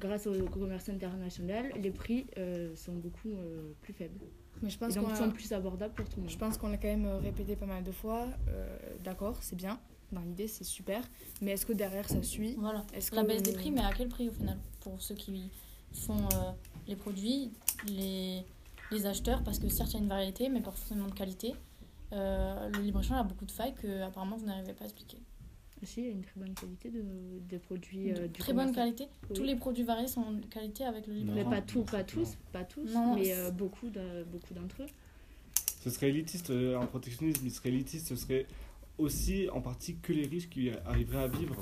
grâce au commerce international, les prix sont beaucoup plus faibles. Mais je pense Et donc a- sont plus abordables pour tout le monde. Je pense qu'on l'a quand même répété pas mal de fois. Euh, D'accord, c'est bien. Dans l'idée, c'est super. Mais est-ce que derrière, ça suit? Voilà. Est-ce La que- baisse des prix, mais à quel prix au final? Pour ceux qui font euh, les produits, les, les acheteurs, parce que certes il y a une variété, mais pas forcément de qualité. Euh, le libre-échange a beaucoup de failles que apparemment vous n'arrivez pas à expliquer. Aussi, il y a une très bonne qualité de, des produits. Euh, du très bonne qualité. Oui. Tous les produits variés sont de qualité avec le Mais libre-échange. pas, tout, pas tous, pas tous, Non, mais euh, beaucoup de- beaucoup d'entre eux. Ce serait élitiste, euh, un protectionnisme, il serait élitiste, ce serait aussi en partie que les riches qui arriveraient à vivre.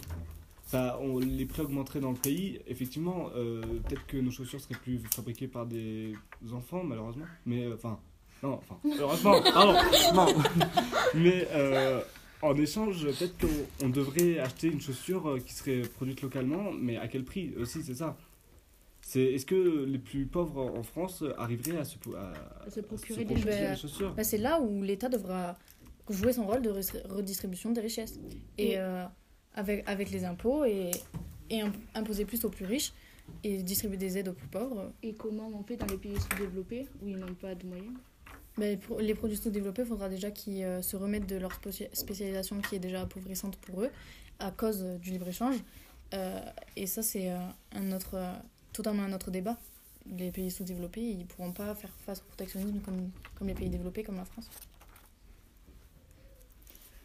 Ça, on, les prix augmenteraient dans le pays. Effectivement, euh, peut-être que nos chaussures seraient plus fabriquées par des enfants, malheureusement. Mais euh, enfin, non, enfin, heureusement, pardon, non. Mais euh, en échange, peut-être qu'on on devrait acheter une chaussure euh, qui serait produite localement, mais à quel prix aussi, c'est ça? C'est, est-ce que les plus pauvres en France arriveraient à se, po- à, À se à procurer des chaussures bah, c'est là où l'État devra jouer son rôle de redistribution des richesses. Et, euh, avec, avec les impôts et, et imp- imposer plus aux plus riches et distribuer des aides aux plus pauvres. Et comment on fait dans les pays sous-développés où ils n'ont pas de moyens? Pour les produits sous-développés, il faudra déjà qu'ils euh, se remettent de leur spéci- spécialisation qui est déjà appauvrissante pour eux à cause euh, du libre-échange. Euh, et ça, c'est euh, un autre, totalement un autre débat. Les pays sous-développés, ils ne pourront pas faire face au protectionnisme comme, comme les pays développés, comme la France.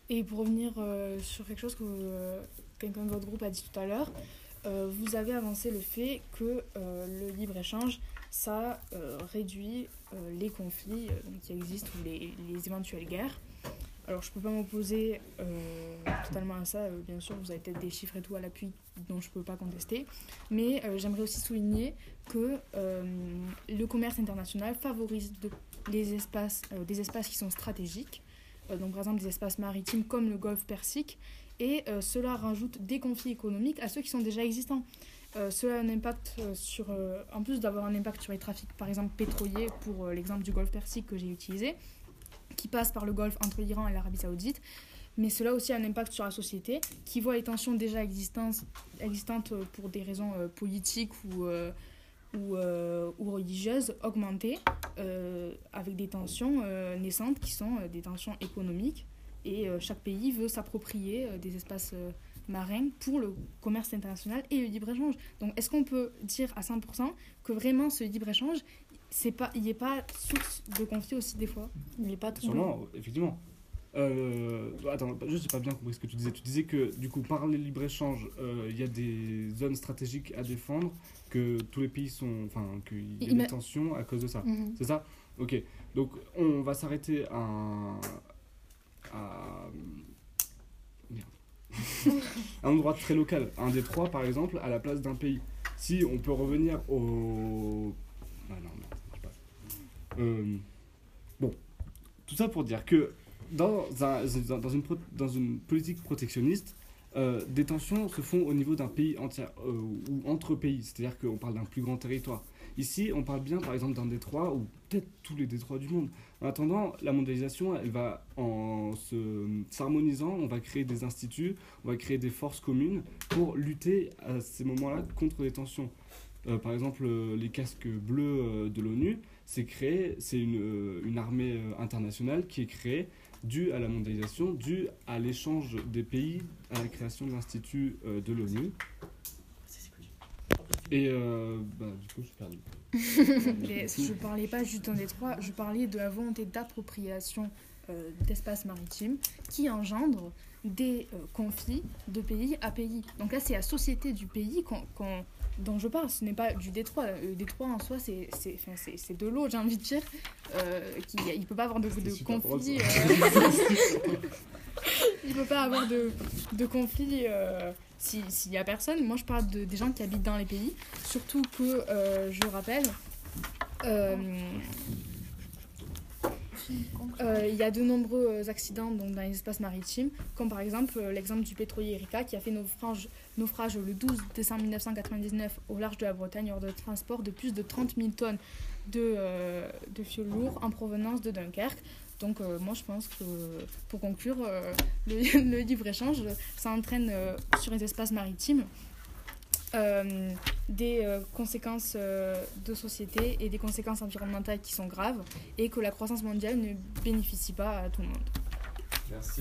Et pour revenir sur quelque chose que quelqu'un de votre groupe a dit tout à l'heure, vous avez avancé le fait que le libre-échange, ça réduit les conflits euh, qui existent ou les, les éventuelles guerres. Alors je ne peux pas m'opposer euh, totalement à ça, euh, bien sûr, vous avez peut-être des chiffres et tout à l'appui dont je ne peux pas contester, mais euh, j'aimerais aussi souligner que euh, le commerce international favorise les espaces, euh, des espaces qui sont stratégiques, euh, donc par exemple des espaces maritimes comme le golfe Persique, et euh, cela rajoute des conflits économiques à ceux qui sont déjà existants. Euh, cela a un impact euh, sur, euh, en plus d'avoir un impact sur les trafics, par exemple pétroliers, pour l'exemple du golfe Persique que j'ai utilisé, qui passe par le golfe entre l'Iran et l'Arabie Saoudite. Mais cela a aussi un impact sur la société, qui voit les tensions déjà existantes, pour des raisons politiques ou, ou, ou religieuses augmenter, avec des tensions naissantes qui sont des tensions économiques. Et chaque pays veut s'approprier des espaces marins pour le commerce international et le libre-échange. Donc est-ce qu'on peut dire à 100% que vraiment ce libre-échange, c'est pas, il n'y est pas source de conflit aussi des fois? Il n'est pas tout Sûrement, effectivement. Euh, attends, je n'ai pas bien compris ce que tu disais. Tu disais que du coup, par le libre-échange, euh, il y a des zones stratégiques à défendre, que tous les pays sont. Enfin, qu'il y a des tensions à cause de ça. Mhm. C'est ça? Ok. Donc, on va s'arrêter à. à. Un endroit très local, un des trois par exemple, à la place d'un pays. Si on peut revenir au. Ah non, pas. Euh, bon, tout ça pour dire que dans, un- dans, une, dans une politique protectionniste, euh, des tensions se font au niveau d'un pays entier euh, ou entre pays, c'est-à-dire qu'on parle d'un plus grand territoire. Ici, on parle bien par exemple d'un détroit ou peut-être tous les détroits du monde. En attendant, la mondialisation, elle va en s'harmonisant, on va créer des instituts, on va créer des forces communes pour lutter à ces moments-là contre les tensions. Euh, par exemple, euh, les casques bleus euh, de l'ONU, c'est créé, c'est une, une armée internationale qui est créée due à la mondialisation, due à l'échange des pays, à la création de l'institut de l'ONU. Et euh, bah, du coup, je suis perdu. Mais je parlais pas juste d'un détroit, je parlais de la volonté d'appropriation euh, d'espaces maritimes qui engendre des euh, conflits de pays à pays. Donc là, c'est la société du pays qu'on- qu'on- dont je parle, ce n'est pas du détroit. Le détroit en soi, c'est c'est- enfin, c'est- c'est de l'eau, j'ai envie de dire. Qui- il ne peut pas avoir de, de il ne peut pas avoir de, de conflits si- s'il n'y a personne. Moi, je parle de, des gens qui habitent dans les pays. Surtout que, euh, je rappelle, euh, euh, il y a de nombreux accidents donc, dans les espaces maritimes, comme par exemple l'exemple du pétrolier Erika qui a fait naufrage, naufrage le 12 décembre 1999 au large de la Bretagne lors de transport de plus de 30 000 tonnes de, euh, de fioul lourd en provenance de Dunkerque. Donc euh, moi je pense que pour conclure, euh, le, libre-échange, ça entraîne euh, sur les espaces maritimes des conséquences de société et des conséquences environnementales qui sont graves et que la croissance mondiale ne bénéficie pas à tout le monde. Merci.